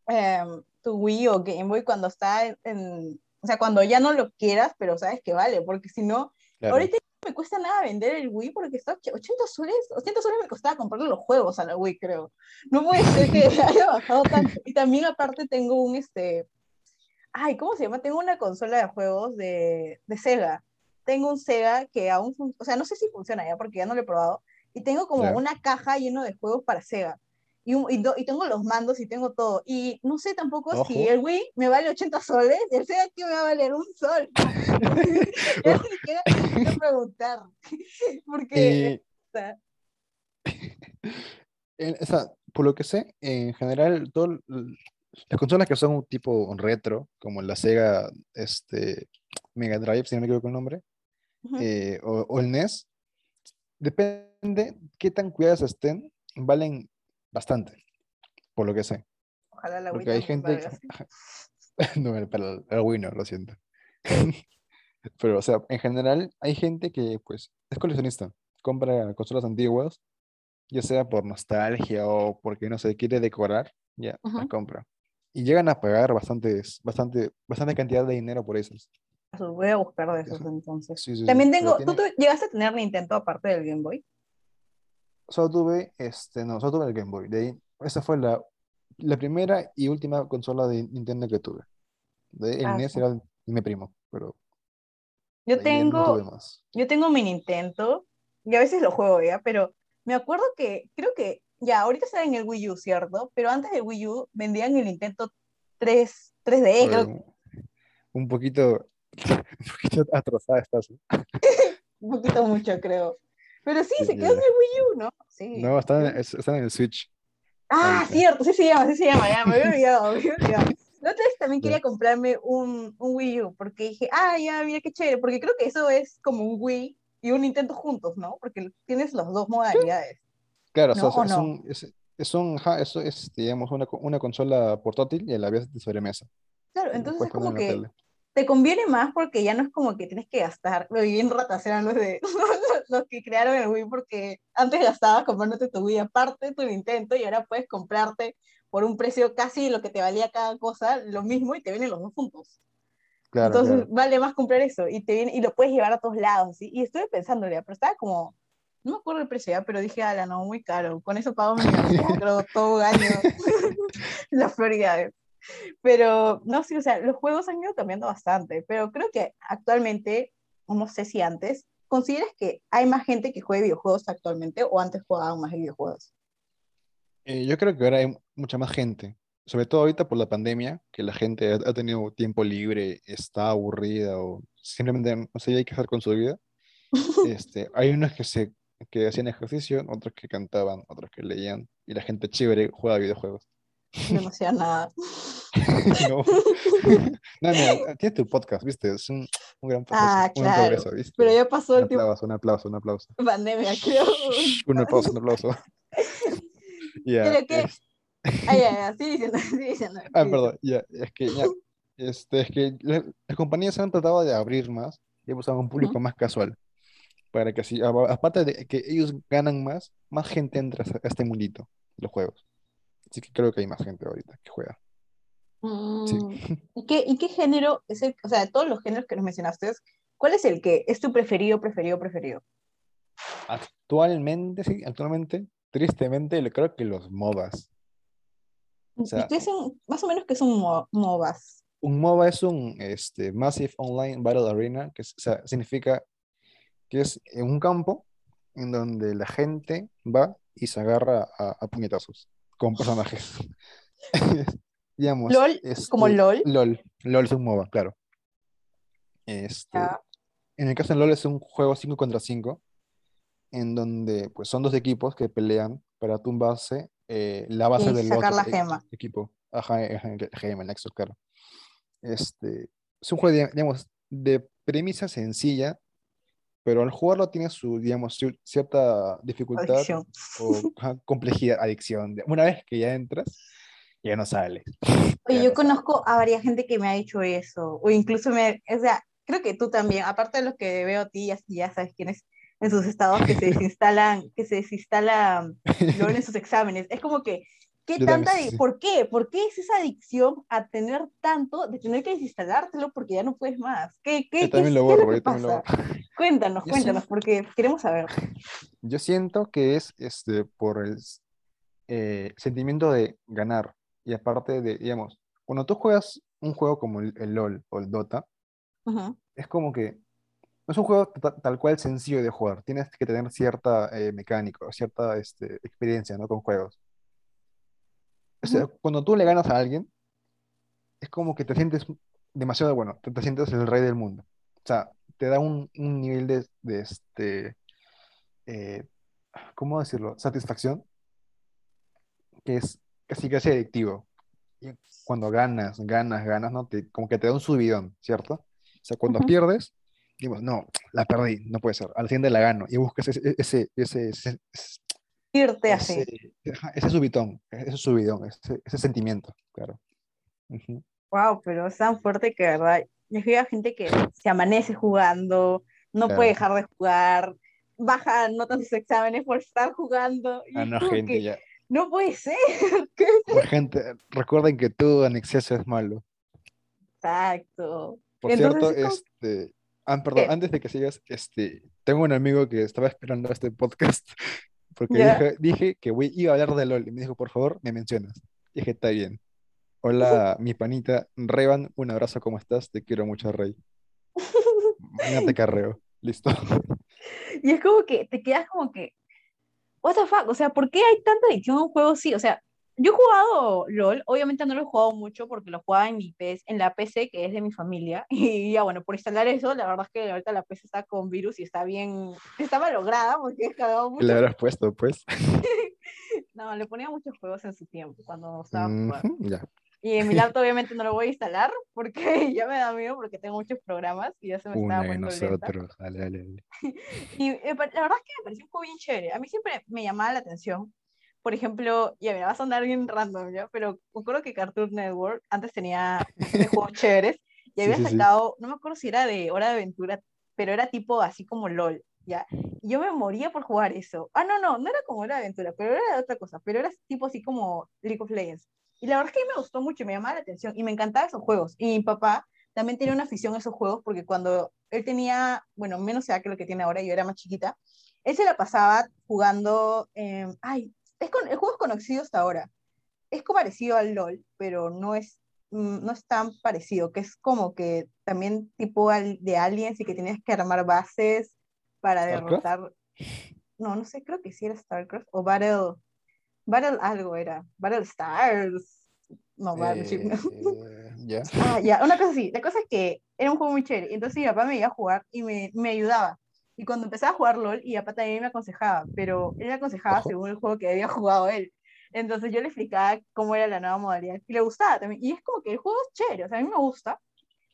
em, tu Wii o Game Boy cuando está en, en- o sea, cuando ya no lo quieras, pero sabes que vale, porque si no, Claro. ahorita no me cuesta nada vender el Wii porque está och- 80 soles, 80 soles me costaba comprarle los juegos a la Wii, creo. No puede ser que haya bajado tanto. Y también aparte tengo un, este, ay, ¿cómo se llama? Tengo una consola de juegos de, de Sega. Tengo un Sega que aún, o sea, no sé si funciona ya porque ya no lo he probado. Y tengo como Ya. una caja llena de juegos para Sega. Y, un- y, do- y tengo los mandos y tengo todo. Y no sé tampoco si Ojo. el Wii me vale 80 soles, el Sega que me va a valer un sol. ya ni siquiera quiero preguntar. Porque, Eh, o sea, en- o sea, por lo que sé, en general, todo, las consolas que son un tipo retro, como la Sega este, Mega Drive, si no me equivoco el nombre, eh, o, o el NES, depende qué tan cuidadas estén, valen bastante, por lo que sé. ojalá la Wii Porque hay gente... no, para el, el Wii no, lo siento. Pero, o sea, en general hay gente que, pues, es coleccionista, compra consolas antiguas, ya sea por nostalgia o porque, no sé, quiere decorar, ya, las Ujú. compra. Y llegan a pagar bastantes, bastante, bastante cantidad de dinero por esas. Voy a buscar de esos Eso. entonces. Sí, sí, sí, También pero tengo, ¿tú tiene- tu- llegaste a tener Nintendo aparte del Game Boy? Solo tuve, este, no, solo tuve el Game Boy. De ahí, esa fue la, la primera y última consola de Nintendo que tuve. De, el Ah, NES sí. era el- mi primo, pero Yo no tengo, más. yo tengo mi Nintendo y a veces lo juego ya, pero me acuerdo que creo que ya ahorita está en el Wii U, ¿cierto? Pero antes del Wii U vendían el Nintendo 3, 3DS, creo, Oye, un, un poquito, un poquito atrasada estás. un poquito mucho, creo. Pero sí, Sí, se quedó en el Wii U, ¿no? Sí. No, están, en- en el Switch. Ah, cierto, sí se llama, sí se llama, ya, me había olvidado, me había olvidado. La otra vez también quería comprarme un, un Wii U, porque dije, ah, ya, mira qué chévere, porque creo que eso es como un Wii, y un Nintendo juntos, ¿no? Porque tienes las dos modalidades. Claro, o sea, ¿O es, no? un, es, es un- ajá, eso es, digamos, una, una consola portátil y a la vez de sobremesa. Claro, entonces es como que. Te conviene más porque ya no es como que tienes que gastar. Lo bien ratas eran los, de, los que crearon el Wii porque antes gastabas comprándote tu Wii aparte, tu Nintendo, y ahora puedes comprarte por un precio casi lo que te valía cada cosa, lo mismo, y te vienen los dos juntos. Claro, Entonces claro. vale más comprar eso y, te viene, y lo puedes llevar a todos lados. ¿sí? Y estuve pensando ya, pero estaba como, no me acuerdo el precio ya, pero dije, ala, no, muy caro. Con eso pago mi todo año las prioridades. Pero no sé, o sea, los juegos han ido cambiando bastante, pero creo que actualmente, no sé si antes, ¿consideras que hay más gente que juegue videojuegos actualmente o antes jugaban más videojuegos? Eh, yo creo que ahora hay mucha más gente, sobre todo ahorita por la pandemia, que la gente ha, tenido tiempo libre, está aburrida o simplemente no sabía qué hacer con su vida. Este, hay unos que se que hacían ejercicio, otros que cantaban, otros que leían, y la gente chévere juega videojuegos. No sé nada. No, no, no, tienes tu podcast, ¿viste? Es un, un gran progreso, Ah, un claro. progreso, ¿viste? Pero ya pasó Un el tiempo aplauso, un aplauso, un aplauso. de pandemia, creo. Un aplauso, un aplauso. Ya, Pero qué- es- Ay, ay, ay, sigue diciendo, sigue diciendo. Ah, perdón, ya, es que ya, este, es que la- las compañías han tratado de abrir más y buscar un público más casual, para que así, aparte de que ellos ganan más, más gente entra a este mundito, los juegos. Así que creo que hay más gente ahorita que juega. Sí. Mm, ¿Y qué, y qué género es el, o sea, de todos los géneros que nos mencionaste, ¿cuál es el que es tu preferido, preferido, preferido? Actualmente, sí, actualmente, tristemente, le creo que los MOBAs. O sea, ¿Y qué son, más o menos qué son mo- MOBAs? Un MOBA es un este, Massive Online Battle Arena, que es- o sea, significa que es un campo en donde la gente va y se agarra a, a puñetazos con personajes. Digamos, LOL, como este, LOL. LOL. LOL es un MOBA, claro. Este, en el caso de LOL es un juego 5 contra 5, en donde pues, son dos equipos que pelean para tumbarse eh, la base Y del sacar otro la gema. equipo. Ajá, el gema, Nexus, claro. Este, es un juego, digamos, de premisa sencilla, pero al jugarlo tiene su, digamos, cier- cierta dificultad Adicción. o complejidad, adicción. Una vez que ya entras, ya no sales. Oye, Ya yo no conozco a varias gente que me ha dicho eso, o incluso me, o sea, creo que tú también, aparte de los que veo a ti, ya, ya sabes quiénes en sus estados que se desinstalan, que se desinstalan LOL en sus exámenes. Es como que, ¿qué Yo también, tanta, adi- sí. ¿por qué? ¿Por qué es esa adicción a tener tanto de tener que desinstalártelo porque ya no puedes más? ¿Qué, qué, Yo también lo qué es borro, yo también lo borro. Cuéntanos, Yo cuéntanos, siento- porque queremos saber. Yo siento que es este, por el eh, sentimiento de ganar. Y aparte de, digamos, cuando tú juegas un juego como el, el LOL o el Dota, es como que no es un juego ta- tal cual sencillo de jugar. Tienes que tener cierta eh, mecánica, o cierta este, experiencia, ¿no? Con juegos. O sea, cuando tú le ganas a alguien, es como que te sientes demasiado bueno, te, te sientes el rey del mundo. O sea, te da un, un nivel de, de este, eh, ¿cómo decirlo? Satisfacción que es casi casi adictivo. Y cuando ganas, ganas, ganas, ¿no? Te, como que te da un subidón, ¿cierto? O sea, cuando pierdes, digo, no, la perdí, no puede ser. Al siguiente la gano y buscas ese, ese, ese, ese, Irte así. ese, subidón, ese subidón, ese, ese sentimiento, claro. Ujú. Wow, pero es tan fuerte que, verdad, yo veo a gente que se amanece jugando, no Claro. puede dejar de jugar, baja notas sus exámenes por estar jugando. Ah, no, gente, que, ya. No puede ser. ¿Qué? La gente, recuerden que todo en exceso es malo. Exacto. Por Entonces, cierto, este, ah, perdón, antes de que sigas, este, tengo un amigo que estaba esperando este podcast porque dije que voy, iba a hablar de LOL y me dijo, por favor, me mencionas. Dije, está bien. Hola, mi panita Revan, un abrazo, ¿cómo estás? Te quiero mucho, Rey. Mañana te carreo. Listo. Y es como que te quedas como que, what the fuck, o sea, ¿por qué hay tanta adicción a un juego así? O sea, yo he jugado LOL, obviamente no lo he jugado mucho porque lo jugaba en mi PC, en la PC que es de mi familia, y ya bueno, por instalar eso, la verdad es que ahorita la PC está con virus y está bien, está malograda porque he descargado ¿Qué le mucho. habrás puesto, pues? No, le ponía muchos juegos en su tiempo cuando estaba jugando. Ujú, ya. Y en mi laptop obviamente no lo voy a instalar porque ya me da miedo porque tengo muchos programas y ya se me está Una de poniendo nosotros. Dale, dale, dale. Y eh, la verdad es que me pareció un juego bien chévere. A mí siempre me llamaba la atención. Por ejemplo, ya me va a sonar bien random, ¿ya? Pero me acuerdo que Cartoon Network antes tenía bastantes juegos chéveres y Sí, había sí, sí. sacado, no me acuerdo si era de Hora de Aventura, pero era tipo así como LOL, ¿ya? Y yo me moría por jugar eso. Ah, no, no, no era como Hora de Aventura, pero era de otra cosa, pero era tipo así como League of Legends. Y la verdad es que me gustó mucho, me llamaba la atención y me encantaban esos juegos. Y mi papá también tenía una afición a esos juegos porque cuando él tenía, bueno, menos edad que lo que tiene ahora, yo era más chiquita, él se la pasaba jugando, eh, ay, es con, el juego es conocido hasta ahora. Es parecido al LOL, pero no es, mm, no es tan parecido, que es como que también tipo al- de Aliens y que tenías que armar bases para derrotar. No, no sé, creo que sí era StarCraft o Battle, Battle algo era, Battle Stars. No, Battleship, no. Eh, ya. Ah, ya, una cosa así. La cosa es que era un juego muy chévere. Entonces mi papá me iba a jugar y me, me ayudaba. Y cuando empezaba a jugar LOL, y mi papá también me aconsejaba, pero él me aconsejaba Ojo. según el juego que había jugado él. Entonces yo le explicaba cómo era la nueva modalidad y le gustaba también. Y es como que el juego es chévere, o sea, a mí me gusta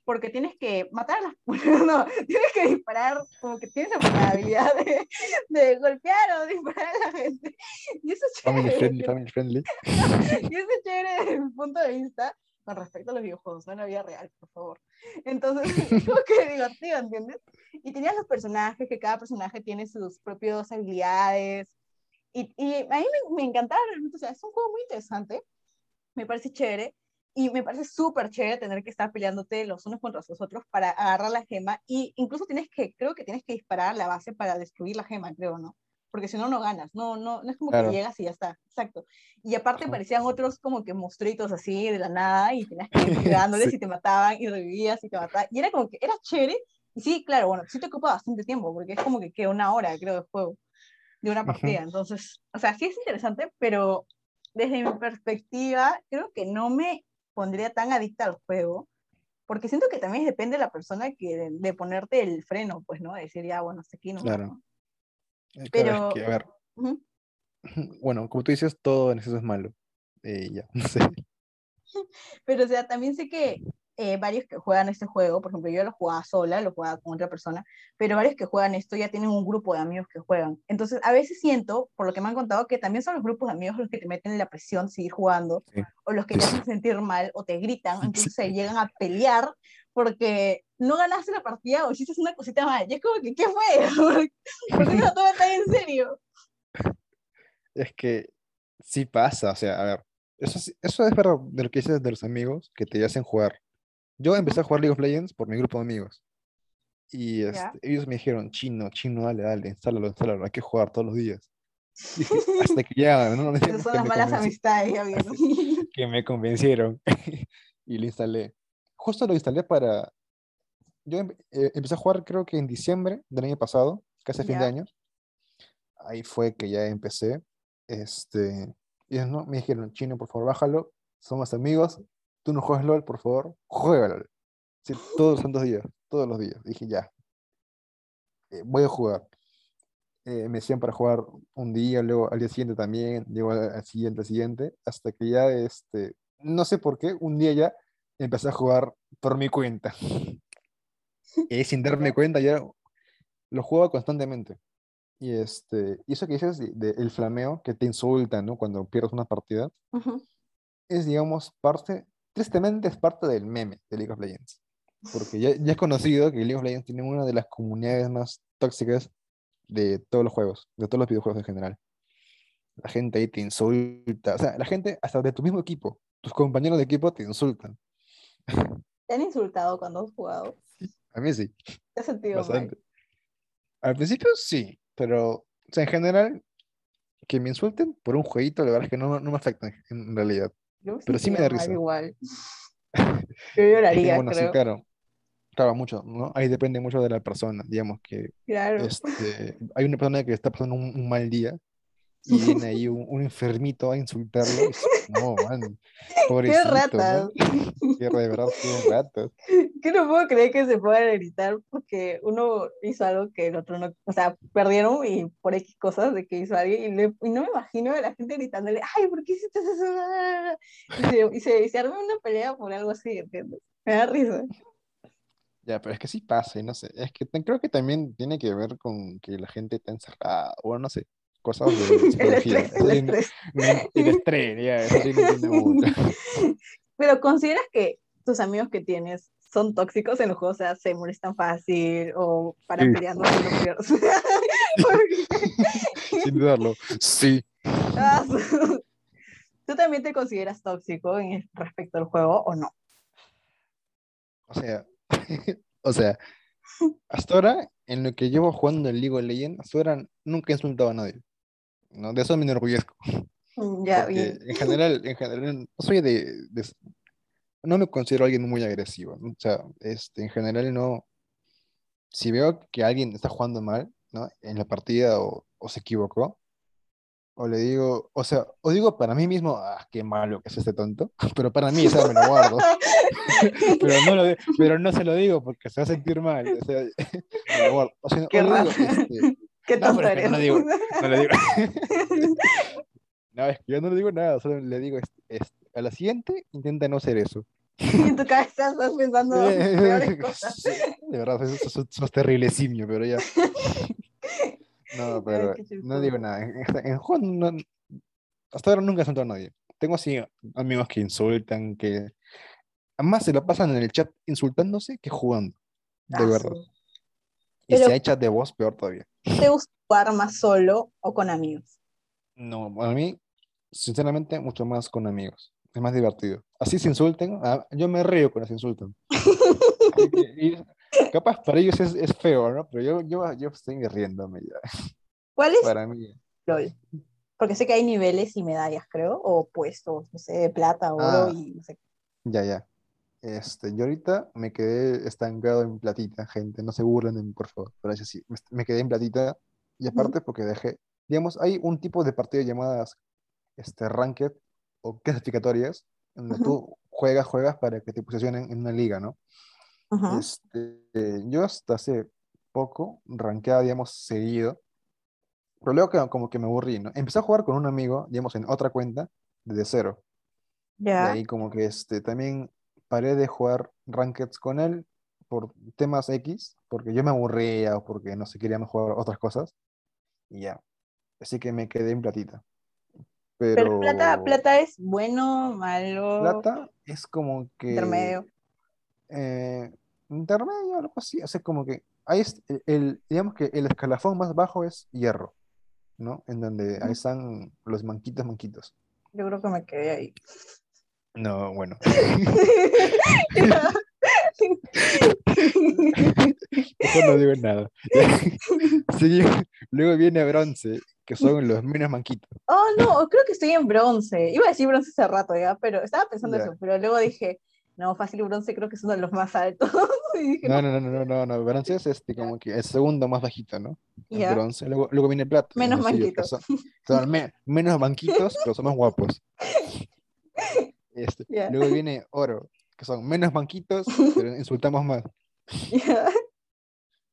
porque tienes que matar a las... No, tienes que disparar, como que tienes la habilidad de, de golpear o disparar a la gente. Y eso es Family friendly, family friendly. Y eso es chévere desde mi punto de vista con respecto a los videojuegos, no en la vida real, por favor. Entonces, es como que divertido, ¿entiendes? Y tenías los personajes, que cada personaje tiene sus propias habilidades. Y, y a mí me, me encantaba realmente, o sea, es un juego muy interesante, me parece chévere. Y me parece súper chévere tener que estar peleándote los unos contra los otros para agarrar la gema. Y incluso tienes que, creo que tienes que disparar la base para destruir la gema, creo, ¿no? Porque si no, no ganas. No, no, no es como Claro. que llegas y ya está. Exacto. Y aparte Ajá. parecían otros como que monstruitos así de la nada y tenías que ir pegándoles Sí. y te mataban y revivías y te mataban. Y era como que era chévere. Y sí, claro, bueno, sí te ocupa bastante tiempo porque es como que queda una hora, creo, de juego, de una partida. Entonces, o sea, sí es interesante, pero desde mi perspectiva, creo que no me pondría tan adicta al juego. Porque siento que también depende de la persona que de, de ponerte el freno, pues, ¿no? De decir, ya, bueno, hasta aquí no. Claro. Eh, claro, es Pero- que, a ver, bueno, como tú dices, todo en exceso es malo. Eh, ya, no sé. Pero, o sea, también sé que eh, varios que juegan este juego, por ejemplo, yo lo jugaba sola, lo jugaba con otra persona, pero varios que juegan esto ya tienen un grupo de amigos que juegan. Entonces, a veces siento, por lo que me han contado, que también son los grupos de amigos los que te meten la presión de seguir jugando, Sí. o los que te hacen sentir mal, o te gritan, incluso se llegan a pelear porque no ganaste la partida o hiciste una cosita mal. Y es como que, ¿qué fue? ¿Por qué lo tomas tan en serio? Es que sí pasa, o sea, a ver, eso, eso es verdad de lo que dices de los amigos que te hacen jugar. Yo empecé a jugar League of Legends por mi grupo de amigos. Y este, ellos me dijeron, chino, chino, dale, dale, instálalo, instálalo, hay que jugar todos los días. Dije, hasta que ya, no, no, Esas son que las malas amistades, ya vieron. que me convencieron y lo instalé. Justo lo instalé para... Yo em- eh, empecé a jugar creo que en diciembre del año pasado, casi a fin de año. Ahí fue que ya empecé. Este, y ellos, no, me dijeron, chino, por favor, bájalo. Somos amigos. Tú no juegas LOL, por favor, juega LOL. Sí, todos los santos días, todos los días. Dije, ya, eh, voy a jugar. Eh, me decían para jugar un día, luego al día siguiente también, luego al, siguiente, al siguiente, hasta que ya, este, no sé por qué, un día ya empecé a jugar por mi cuenta. Y sin darme cuenta ya lo jugaba constantemente. Y este, y eso que dices de- de el flameo que te insulta, ¿no? Cuando pierdes una partida, es, digamos, parte, tristemente es parte del meme de League of Legends. Porque ya, ya es conocido que League of Legends tiene una de las comunidades más tóxicas de todos los juegos, de todos los videojuegos en general. La gente ahí te insulta, o sea, la gente hasta de tu mismo equipo, tus compañeros de equipo te insultan. ¿Te han insultado cuando has jugado? A mí sí, ¿Te has sentido mal? Al principio sí, pero o sea, en general, que me insulten por un jueguito, la verdad es que no, no me afecta en realidad. Pero sí me da risa. igual. Yo lloraría, bueno, sí, creo. claro. Claro, mucho, ¿no? Ahí depende mucho de la persona, digamos que Claro. este, hay una persona que está pasando un, un mal día y viene ahí un, un enfermito a insultarlo. no, man, ¡Qué pobrecito, ¿no? ratas! Qué de verdad, qué ratas. Que no puedo creer que se puedan gritar porque uno hizo algo que el otro no, o sea, perdieron y por X cosas de que hizo alguien y, le- y no me imagino a la gente gritándole, ay, ¿por qué hiciste eso? Y se, y se, y se arma una pelea por algo así, ¿entiendes? Me da risa. Ya, pero es que sí pasa, y no sé, es que creo que también tiene que ver con que la gente está encerrada, o no sé, cosas de El psicología. el estrés. el estrés, ya. Pero ¿consideras que tus amigos que tienes son tóxicos en los juegos? O sea, se molestan fácil o para Sí. los peores. Sin dudarlo, sí. Ah, ¿Tú también te consideras tóxico en respecto al juego o no? O sea, o sea, hasta ahora, en lo que llevo jugando en League of Legends, hasta ahora nunca he insultado a nadie. ¿No? De eso me enorgullezco. Mm, Ya, bien. en general, en general, no soy de, de- no me considero alguien muy agresivo, ¿no? O sea, este, en general no, si veo que alguien está jugando mal, ¿no? En la partida o, o se equivocó, o le digo, o sea, o digo para mí mismo, ah, qué malo que es este tonto, pero para mí, esa me lo guardo, pero no, lo pero no se lo digo porque se va a sentir mal, o sea, me lo guardo. O sea, o Qué le digo, este, Qué No, tonto es que eres. no lo digo. no le digo, no, es que yo no le digo nada, solo le digo, este, a la siguiente, intenta no hacer eso. Y en tu cabeza estás pensando peores cosas. Sí, de verdad, sos, sos- sos terrible simio, pero ya. No, pero no digo nada. En, no- hasta ahora nunca he insultado a nadie. Tengo así amigos que insultan, que más se lo pasan en el chat insultándose que jugando. De Ah, verdad. Y Pero- si hay chat de voz, peor todavía. ¿Te gusta jugar más solo o con amigos? No, a mí, sinceramente, mucho más con amigos. Es más divertido. Así se insulten, ah, yo me río cuando se insultan. Y capaz para ellos es, es feo, ¿no? Pero yo, yo, yo estoy riéndome ya. ¿Cuál es Para mí. LOL? Porque sé que hay niveles y medallas, creo, o puestos, no sé, de plata, oro Ah. y no sé. Ya, ya. Este, yo ahorita me quedé estancado en platita, gente. No se burlen de mí, por favor. Pero es así. Me, quedé en platita. Y aparte porque dejé. Digamos, hay un tipo de partidas llamadas este, ranked o clasificatorias, donde tú juegas, juegas para que te posicionen en una liga, ¿no? Ajá. Este, yo hasta hace poco rankeaba, digamos, seguido, pero luego que- como que me aburrí, ¿no? Empecé a jugar con un amigo, digamos, en otra cuenta, desde cero. Y ahí como que este, también paré de jugar rankeds con él por temas X, porque yo me aburría o porque no sé, quería jugar otras cosas. Y ya. Así que me quedé en platita. Pero Pero plata, plata es bueno, malo, plata es como que... intermedio. eh, intermedio, algo así. O sea, como que ahí es el, el- digamos que el escalafón más bajo es hierro, ¿no? En donde ahí están los manquitos, manquitos. Yo creo que me quedé ahí. No, bueno. Mejor no digo nada. Sí, luego viene bronce, que son los menos manquitos. Oh, no, creo que estoy en bronce. Iba a decir bronce hace rato ya, pero estaba pensando Ya. eso, pero luego dije, no, fácil bronce creo que es uno de los más altos. y dije, No, no, no, no, no, no. Bronce es este, como que el segundo más bajito, ¿no? Ya. bronce. Luego, luego viene plata. Menos no manquitos. Son, son me- menos banquitos, pero son más guapos. Este, Ya. Luego viene oro, que son menos banquitos, pero insultamos más. ya.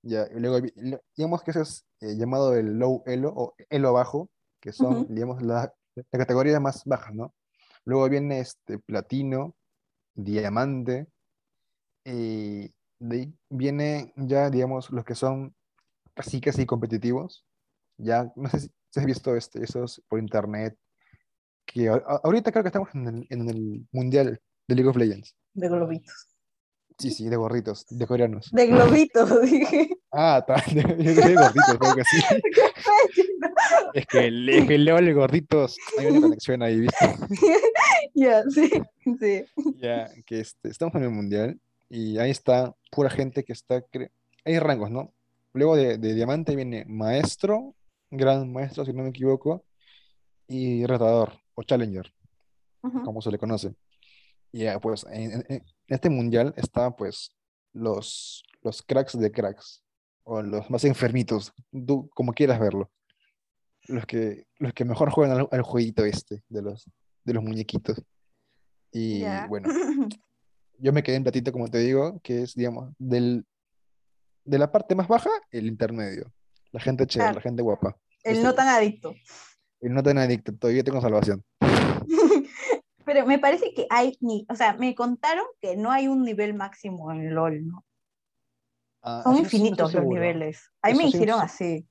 Ya, y luego, digamos que eso es eh, llamado el low elo o elo bajo, que son, Ujú. digamos, la, la categoría más baja, ¿no? Luego viene este platino, diamante, y de ahí viene ya, digamos, los que son casi, casi competitivos. Ya, no sé si, si has visto este, esos por internet, que a- ahorita creo que estamos en el, en el mundial de League of Legends. De globitos. Sí, sí, de gorritos, de coreanos. De globitos, dije. Ah, está, de, de gorditos, creo que sí. Es que, el- es que Leo y gorditos, hay una conexión ahí, ¿viste? Ya, sí, sí. Ya, que este, estamos en el mundial y ahí está pura gente que está. cre- Hay rangos, ¿no? Luego de, de diamante viene maestro, gran maestro, si no me equivoco, y retador o challenger, Ujú. como se le conoce. Y ya, pues en, en- este mundial está, pues, los, los cracks de cracks, o los más enfermitos, tú como quieras verlo. los que, los que mejor juegan al, al jueguito este de los, de los muñequitos. Y Ya. bueno, yo me quedé en platito, como te digo, que es, digamos, del, de la parte más baja, el intermedio. La gente chévere, la gente guapa. El Ese- no tan adicto. El no tan adicto, todavía tengo salvación. Pero me parece que hay, ni, o sea, me contaron que no hay un nivel máximo en LOL, ¿no? Ah, Son no infinitos los niveles. Ahí me Eso dijeron así.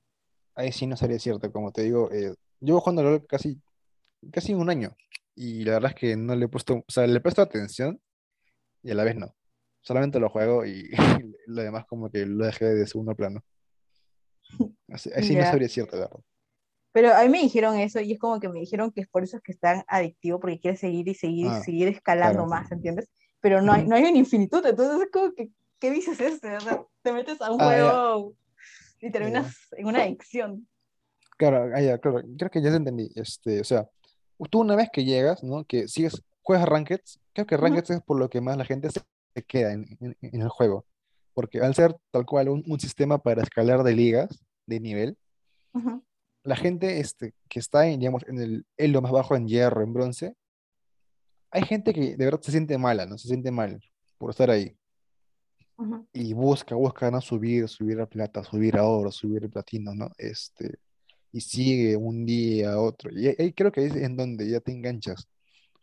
Ahí sí no sería cierto, como te digo, eh, llevo jugando LOL casi, casi un año y la verdad es que no le he puesto, o sea, le presto atención y a la vez no. Solamente lo juego y lo demás como que lo dejé de segundo plano. Así, ahí sí no Ya. sería cierto, la verdad. Pero a mí me dijeron eso y es como que me dijeron que es por eso es que es tan adictivo, porque quiere seguir y seguir Ah, y seguir escalando claro. más, ¿entiendes? Pero no hay, no hay una infinitud, entonces es como que, ¿qué dices este? O sea, te metes a un Ah, juego y terminas en una adicción. Claro, ah, claro, creo que ya te entendí. Este, o sea, tú una vez que llegas, ¿no? Que sigues, juegas Rankeds, creo que. Rankeds es por lo que más la gente se, queda en, en- en el juego. Porque al ser tal cual un, un sistema para escalar de ligas, de nivel, Ujú. La gente este, que está en, digamos, en el elo más bajo, en hierro, en bronce, hay gente que de verdad se siente mala, ¿no? Se siente mal por estar ahí. Ujú. Y busca, busca, ¿no? Subir, subir a plata, subir a oro, subir a platino, ¿no? Este, y sigue un día, otro. Y ahí ahí creo que es en donde ya te enganchas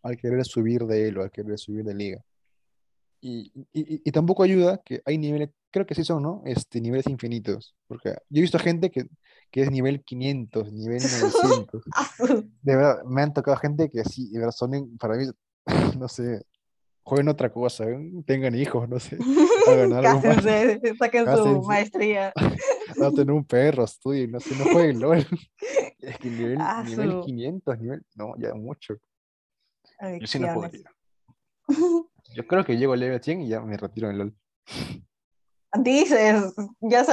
al querer subir de elo, al querer subir de liga. Y, y- y- y tampoco ayuda que hay niveles, creo que sí son, ¿no? Este, niveles infinitos. Porque yo he visto gente que, que es nivel 500, nivel 900. Ah, su- De verdad, me han tocado gente que sí, de verdad, son, para mí, no sé, jueguen otra cosa, ¿eh? tengan hijos, no sé, hagan algo más, Cásense, saquen su Cásense. maestría. adopten un perro, estudien, no sé, no jueguen LOL. Es que nivel, Ah, nivel su- 500, nivel, no, ya mucho. Yo sí no Adicciones. podría. Yo creo que llego al level 100 y ya me retiro en LOL. Dices, ya se-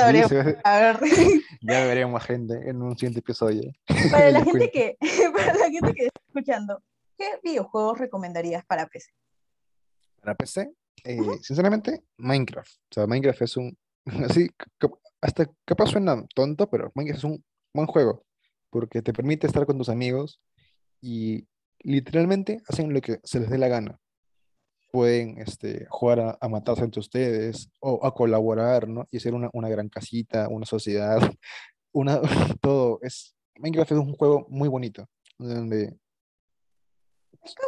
A ver, ya veremos gente en un siguiente episodio. para la gente que, para la gente que está escuchando, ¿qué videojuegos recomendarías para PC? Para PC, eh, sinceramente, Minecraft. O sea, Minecraft es un. Así, hasta capaz suena tonto, pero Minecraft es un buen juego. Porque te permite estar con tus amigos y literalmente hacen lo que se les dé la gana. Pueden este, jugar a, a matarse entre ustedes o a colaborar, ¿no? Y hacer una, una gran casita, una sociedad, una, todo. Es, Minecraft es un juego muy bonito. Donde.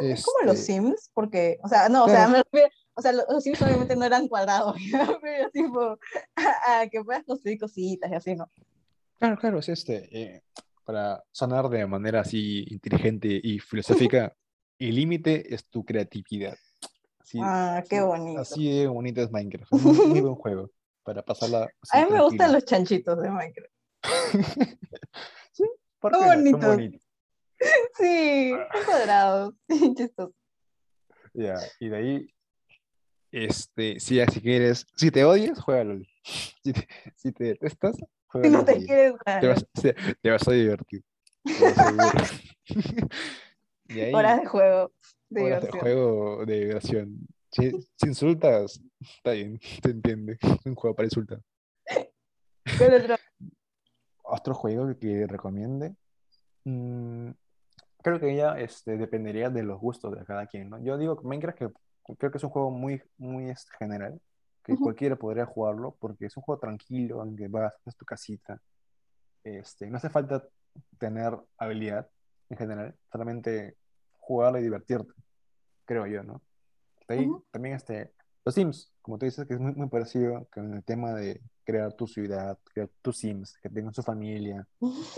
Es como los este, Sims, porque, o sea, no, o sea, Claro. me refiero- o sea, los, Sims obviamente no eran cuadrados, pero tipo, a, a que puedas construir cositas y así, ¿no? Claro, claro, es este, eh, para sonar de manera así inteligente y filosófica, el límite es tu creatividad. Así, Ah, qué así- bonito. Así de bonito es Minecraft, es un muy buen juego para pasarla así A mí me gustan los chanchitos de Minecraft. Sí, ¿por Qué no? Son bonitos. bonitos. Sí, cuadrados, chistosos. Ya, y de ahí, este, si, si quieres, si te odias, juega LOL. Si te, si te detestas, juega Si no te quieres Te vas, te- te vas a divertir. te vas a divertir. Y ahí, horas de juego, de horas de juego de diversión. Si, si insultas, está bien, se entiende. Es un juego para insultar. ¿Cuál otro? Otro juego que recomiende. mm, creo que ya este, dependería de los gustos de cada quien, ¿no? Yo digo que Minecraft que creo que es un juego muy, muy este, general, que Ujú. cualquiera podría jugarlo, porque es un juego tranquilo, aunque vas, es tu casita. Este, no hace falta tener habilidad en general, solamente jugarlo y divertirte, creo yo, ¿no? Ahí también este, los Sims, como tú dices, que es muy, muy parecido con el tema de crear tu ciudad, crear tus Sims, que tengan su familia,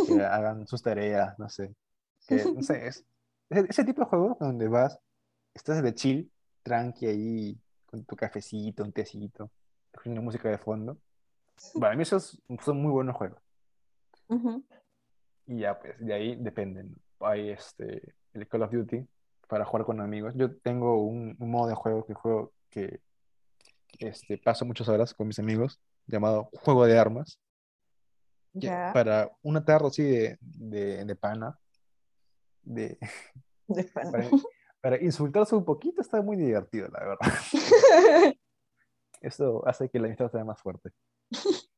que hagan sus tareas, no sé. Que, no sé, es ese, ese tipo de juegos donde vas, estás de chill, tranqui ahí, con tu cafecito, un tecito, escuchando música de fondo. Para mí esos son muy buenos juegos. Y ya, pues, de ahí dependen. Hay este, el Call of Duty para jugar con amigos. Yo tengo un, un modo de juego que juego que este, paso muchas horas con mis amigos, llamado Juego de Armas. Ya, Para una tarde así de, de, de pana, de, para, para insultarse un poquito, está muy divertido, la verdad. Eso hace que la amistad sea más fuerte.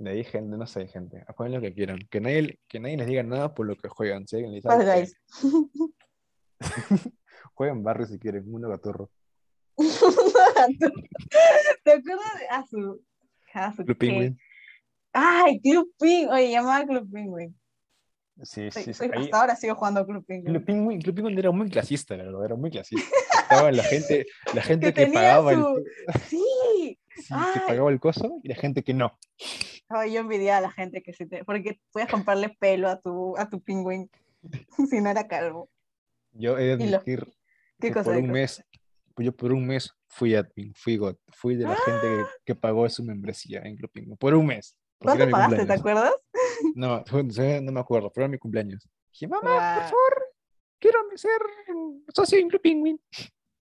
De ahí, gente, no sé, gente. Jueguen lo que quieran. Que nadie, que nadie les diga nada por lo que juegan. Si alguien les dice, Fall "Ah, Guys. Jueguen barrio si quieren, mundo gatorro. ¿Te acuerdas de a su, a su Club qué? Penguin. Ay, Club Penguin. Oye, llamaba Club Penguin. Sí, sí, sí. ahí- hasta ahora sigo jugando Club Penguin. Club Penguin, Club Penguin era muy clasista, la verdad, era muy clasista. Estaba la gente, la gente Que pagaba su- el, Sí. sí, que pagaba el coso y la gente que no. Ay, yo envidiaba a la gente que sí te... Porque podías comprarle pelo a tu, a tu pingüín si no era calvo. Yo he de admitir ¿Qué que cosa? por un cosa? mes, pues yo por un mes fui admin, fui God, fui de la gente que, que pagó su membresía en Club Penguin. Por un mes. ¿Cuánto pagaste? ¿Te acuerdas? No, no me acuerdo, pero era mi cumpleaños. Dije, mamá, por favor, quiero ser socio en Club Penguin.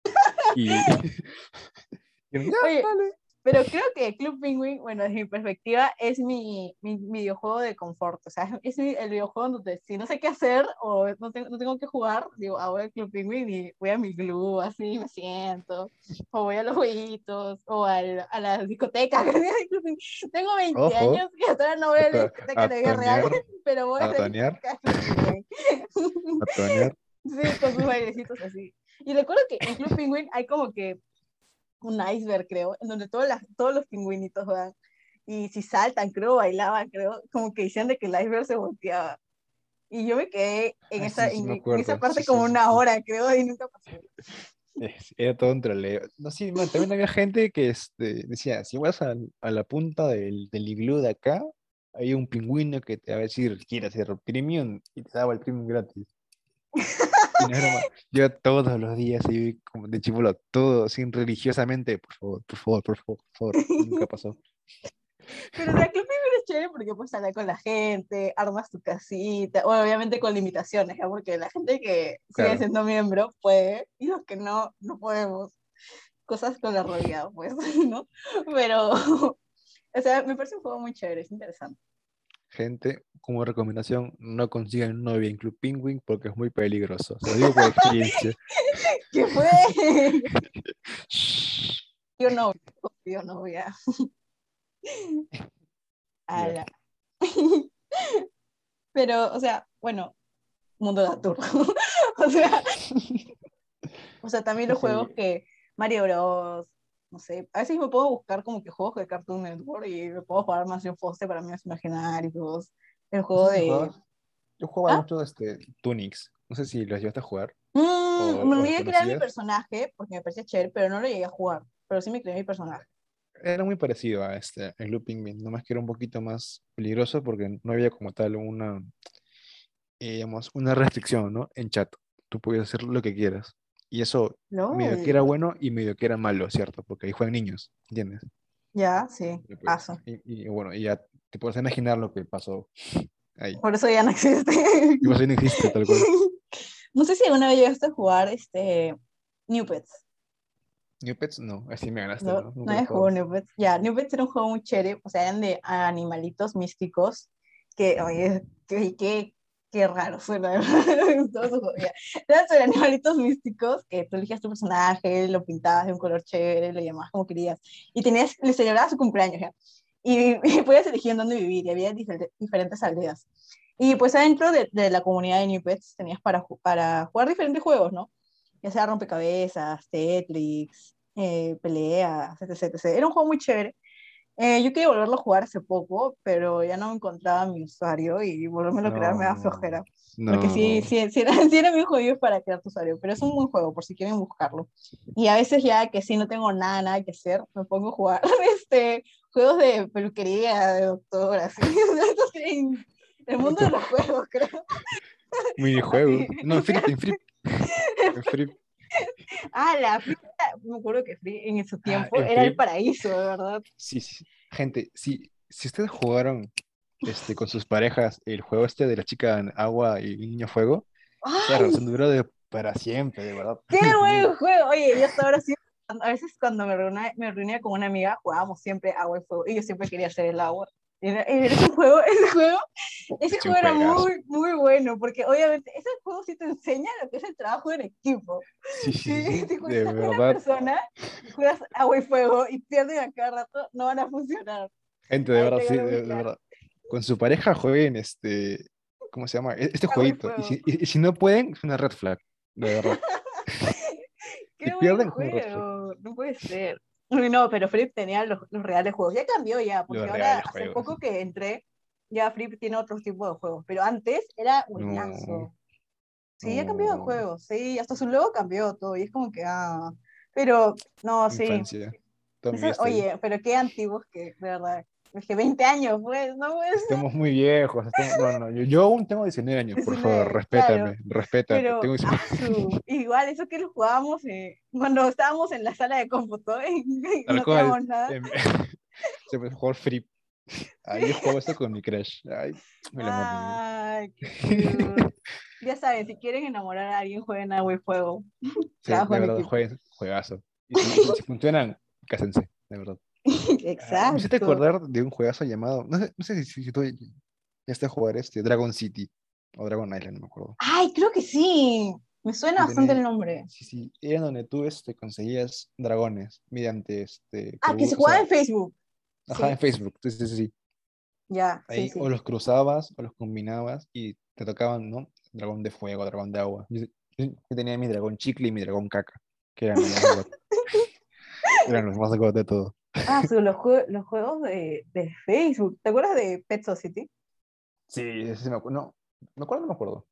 y, y Oye, dale. Pero creo que Club Penguin, bueno, desde mi perspectiva, es mi, mi videojuego de confort. O sea, es mi- el videojuego donde si no sé qué hacer o no tengo, no tengo que jugar, digo, ah, voy al Club Penguin y voy a mi club, así me siento. O voy a los jueguitos, o al, a la discoteca. tengo 20 Ojo. años y hasta ahora no voy a la discoteca de real, pero voy a a Penguin. a. Sí, con sus bailecitos así. Y recuerdo que en Club Penguin hay como que un iceberg, creo, en donde todas las, todos los pingüinitos van. Y si saltan, creo, bailaban, creo, como que decían de que el iceberg se volteaba. Y yo me quedé en, Ah, esa, sí, sí en, me en esa parte sí, como una hora, creo, y nunca pasó. Era todo un troleo. No, sí, man, también había gente que este, decía, si vas al- a, la punta del, del iglú de acá, hay un pingüino que te va a decir, quieres ser premium, y te daba el premium gratis. Y no es broma, Yo todos los días, ahí como de chivolo, todo así religiosamente, por favor, por favor, por favor, por favor, nunca pasó. Pero la Club es chévere porque puedes hablar con la gente, armas tu casita, bueno, obviamente con limitaciones, ¿ya? porque la gente que sigue siendo miembro puede, y los que no, no podemos. Cosas con la realidad, pues, ¿no? Pero, o sea, me parece un juego muy chévere, es interesante. Gente, como recomendación, no consigan novia en Club Penguin porque es muy peligroso. Se lo digo por experiencia. ¿Qué fue? Yo no, yo no voy a. Ala. Pero, o sea, bueno, mundo de Atur. o sea, o sea, también los juegos que Mario Bros. No sé, a veces me puedo buscar como que juegos de Cartoon Network y me puedo jugar Mansión Foster para mí imaginarios. El juego de. Yo jugaba ¿Ah? mucho este, Tunix. No sé si los llevaste a jugar. Mm, o me olvidé crear mi personaje porque me parecía chévere, pero no lo llegué a jugar. Pero sí me creé mi personaje. Era muy parecido a este, el Club Penguin, nomás que era un poquito más peligroso porque no había como tal una, eh, digamos, una restricción, ¿no? En chat. Tú podías hacer lo que quieras. Y eso medio que era bueno y medio que era malo, ¿cierto? Porque ahí juegan niños, ¿entiendes? Ya, sí, Y, pues, y- y bueno, y ya te puedes imaginar lo que pasó ahí. Por eso ya no existe. Y pues ahí no existe tal cual. No sé si alguna vez llegaste a jugar este New Pets. New Pets, no, así me ganaste, No, ¿no? no jugado New Pets. Ya, New Pets era un juego muy chévere. O sea, eran de animalitos místicos. Que, oye, qué, qué, qué raro suena. Eran sobre animalitos místicos que tú elegías tu personaje, lo pintabas de un color chévere, lo llamabas como querías. Y tenías, le celebrabas su cumpleaños ya. Y, y podías elegir en dónde vivir. Y había difer- diferentes aldeas. Y pues adentro de, de la comunidad de New Pets tenías para, para jugar diferentes juegos, ¿no? Ya sea rompecabezas, Tetris, eh, peleas, etc, etc. Era un juego muy chévere. Eh, yo quería volverlo a jugar hace poco, pero ya no encontraba mi usuario y volverme a crear me da flojera. No. Porque sí, sí, sí era, sí era mi juego para crear tu usuario, pero es un buen juego por si quieren buscarlo. Y a veces ya que sí no tengo nada, nada que hacer, me pongo a jugar este, juegos de peluquería, de doctor, así. Estos que en el mundo de los juegos, creo. Minijuegos. No, en Free, en Free. En Free. Ah, la Free, me acuerdo que Free en su tiempo en era el paraíso, de verdad. Sí, sí. Gente, si, si ustedes jugaron este, con sus parejas el juego este de la chica en agua y niño fuego, ¡Ay, relación duró de, para siempre, de verdad. qué buen juego! Oye, yo hasta ahora sí, a veces cuando me reunía, me reunía con una amiga, jugábamos siempre agua y fuego, y yo siempre quería hacer el agua. Y Era, era ese juego, ese juego, ese Es un juego era muy, muy bueno, porque obviamente ese juego sí te enseña lo que es el trabajo en equipo. Sí, sí, Si, sí, si de juegas con una persona, juegas agua y fuego y pierden a cada rato, no van a funcionar. Gente, de Ahí verdad, sí, de, verdad. Con su pareja jueguen este. ¿Cómo se llama? E- Este buen jueguito. Y si, y- y si no pueden, es una red flag. De verdad. Qué buen pierden, juego, no puede ser. Uy, no, pero Flip tenía los, los reales juegos. Ya cambió ya, porque Los ahora hace juegos. poco que entré, ya Flip tiene otros tipos de juegos, pero antes era No. buenazo. Sí, ya cambió de No. juegos, sí, hasta su logo cambió todo, y es como que, ah, pero, no, sí. Infancia. Ahí. oye, pero qué antiguos que, de verdad, es que 20 años, pues, no puede ser. Estamos muy viejos. estamos- No, no, no. Yo, yo aún tengo 19 años, por 19, favor. Respétame. claro. Respétame. Pero Tengo 19. asu, igual, eso que lo jugábamos eh, cuando estábamos en la sala de cómputo Tal no teníamos nada. Em, Se puede jugar free. Ahí yo juego esto con mi crush. Ay, mi vida. Ay, qué. Ya saben, si quieren enamorar a alguien, jueguen a Wii Fuego. Sí, de verdad, jueguen, juegazo. Y si- si funcionan, cásense, de verdad. Exacto. Me hiciste acordar de un juegazo llamado, no sé, no sé si, si tú ya estás a jugar este, Dragon City o Dragon Island, no me acuerdo. Ay, creo que sí. Me suena bastante el nombre. Sí, sí, era donde tú este, conseguías dragones mediante este. Ah, que se o jugaba sea, en Facebook. Ajá, Sí. en Facebook, sí, sí, sí. Ya, Ahí sí, sí. o los cruzabas o los combinabas y te tocaban, ¿no? Dragón de fuego, dragón de agua. Yo, tenía mi dragón chicle y mi dragón caca, que eran los más. Eran los más de todo. Ah, sí, los, jue- los juegos de, de Facebook. ¿Te acuerdas de Pet Society? Sí, sí me acuerdo. No, me acuerdo, no me acuerdo.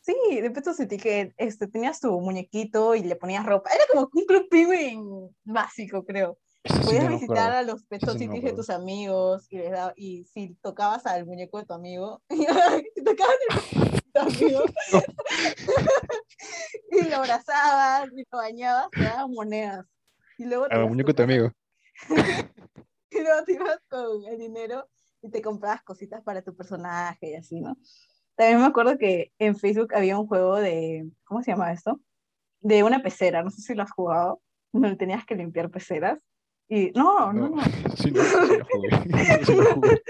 Sí, de Pet Society, que este, tenías tu muñequito y le ponías ropa. Era como un club penguin básico, creo. Podías visitar a los Pet Eso sí de tus amigos y, les daba- y si tocabas al muñeco de tu amigo, tocabas el y lo abrazabas y lo bañabas, te daban monedas. Y luego A muñeco de tu amigo. y te ibas con el dinero y te comprabas cositas para tu personaje y así, ¿no? También me acuerdo que en Facebook había un juego de, ¿cómo se llama esto? De una pecera, no sé si lo has jugado, donde tenías que limpiar peceras. Y no, no, no. Sí, no, sí, sí lo jugué. Sí lo jugué.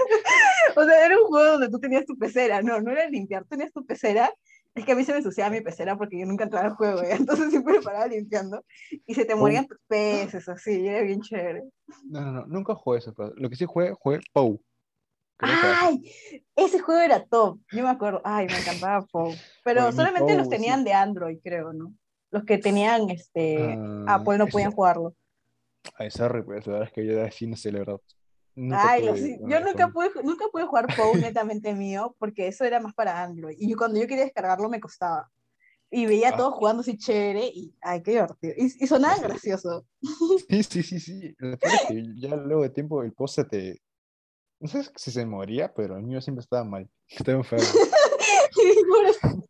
O sea, era un juego donde tú tenías tu pecera, no, no era limpiar, tenías tu pecera. Es que a mí se me ensuciaba mi pecera porque yo nunca entraba al juego, ¿ya? entonces siempre me paraba limpiando y se te morían tus peces, así, era bien chévere. No, no, no, nunca jugué eso. pero lo que sí jugué fue Pou. ¡Ay! Ese juego era top, yo me acuerdo, ay, me encantaba Pou. Pero Oye, solamente los tenían sí. de Android, creo, ¿no? Los que tenían este, Ah, Apple no ese- podían jugarlo. Ay, sorry, pues la verdad es que yo sí no sé, la verdad. Nunca Ay, sí, yo nunca pude, nunca pude jugar Pou netamente mío porque eso era más para Android. Y yo, cuando yo quería descargarlo me costaba. Y veía a Ah. todos jugando así chévere y, ay, qué divertido. Y, y sonaba Sí. gracioso. Sí, sí, sí, sí. Que ya luego de tiempo el post se te. No sé si se moría, pero el mío siempre estaba mal. Estaba enfermo.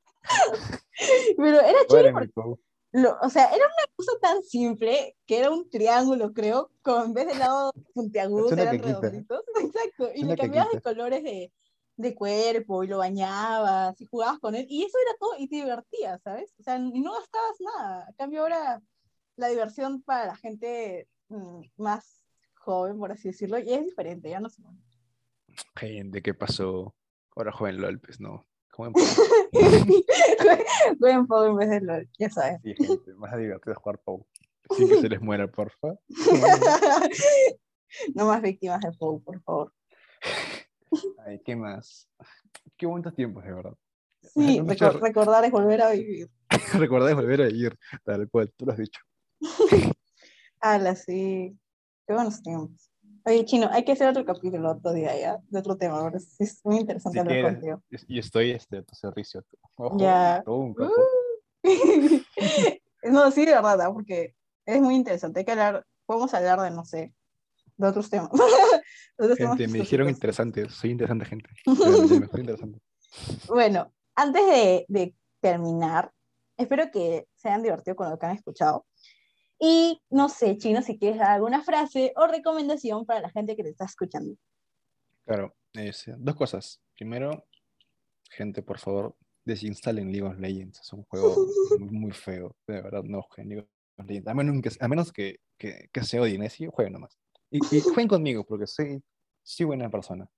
Pero era ¿Cuál chévere porque? Lo- o sea, era una cosa tan simple que era un triángulo, creo, con en vez de lados puntiagudos eran redonditos. Exacto. Y le cambiabas de colores de, de cuerpo y lo bañabas y jugabas con él. Y eso era todo y te divertías, ¿sabes? O sea, y no gastabas nada. A cambio ahora la diversión para la gente mm, más joven, por así decirlo, y es diferente, ya no sé. Gente, ¿qué pasó? Ahora joven LOL, pues no. ¿Cómo en Pou? Jueguen Pou en vez de LOL, ya sabes. Sí, gente, más divertido jugar Pou. Sin que se les muera, porfa. no más víctimas de Pou, por favor. Ay, ¿qué más? Qué bonitos tiempos, de verdad. Sí, recordar es volver a vivir. Recordé volver a ir, tal cual, tú lo has dicho. Ala, sí. Qué buenos tiempos. Oye, Chino, hay que hacer otro capítulo otro día ya, de otro tema, ahora es muy interesante hablar contigo. y estoy este, a tu servicio. Ojo, Ya. capo. no, sí, de verdad, ¿ah? porque es muy interesante. Hay que hablar, podemos hablar de, no sé, de otros temas. De otros temas Gente, me dijeron interesante. Soy interesante, gente. Soy interesante. Bueno, antes de, de terminar, espero que se hayan divertido con lo que han escuchado. Y no sé, Chino, si quieres dar alguna frase o recomendación para la gente que te está escuchando. Claro, es, dos cosas. Primero, gente, por favor, desinstalen League of Legends. Es un juego muy, feo. De verdad, no jueguen League of Legends. A menos que, a menos que, que, que se odien, así jueguen nomás. Y, y jueguen conmigo, porque soy, soy buena persona.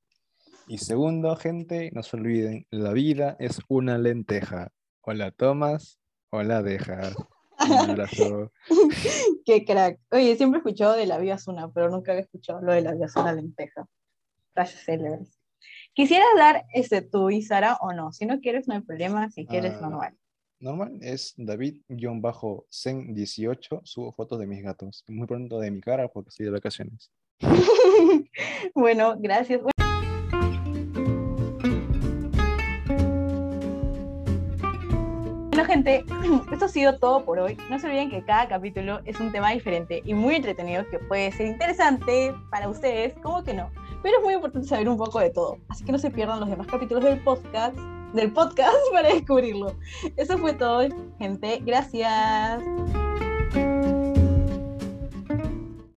Y segundo, gente, no se olviden, la vida es una lenteja. O la tomas o la dejas. Un abrazo. Qué crack. Oye, siempre he escuchado de la vida es una, pero nunca había escuchado lo de la vida es una lenteja. Rayos célebres. ¿Quisieras dar este, tu Instagram o no? Si no quieres, no hay problema. Si quieres, Ah, normal. Normal es David-Zen18. Subo fotos de mis gatos. Muy pronto de mi cara porque estoy de vacaciones. bueno, gracias. Gente, esto ha sido todo por hoy. No se olviden que cada capítulo es un tema diferente y muy entretenido que puede ser interesante para ustedes, como que no. Pero es muy importante saber un poco de todo. Así que no se pierdan los demás capítulos del podcast, del podcast para descubrirlo. Eso fue todo, gente. Gracias.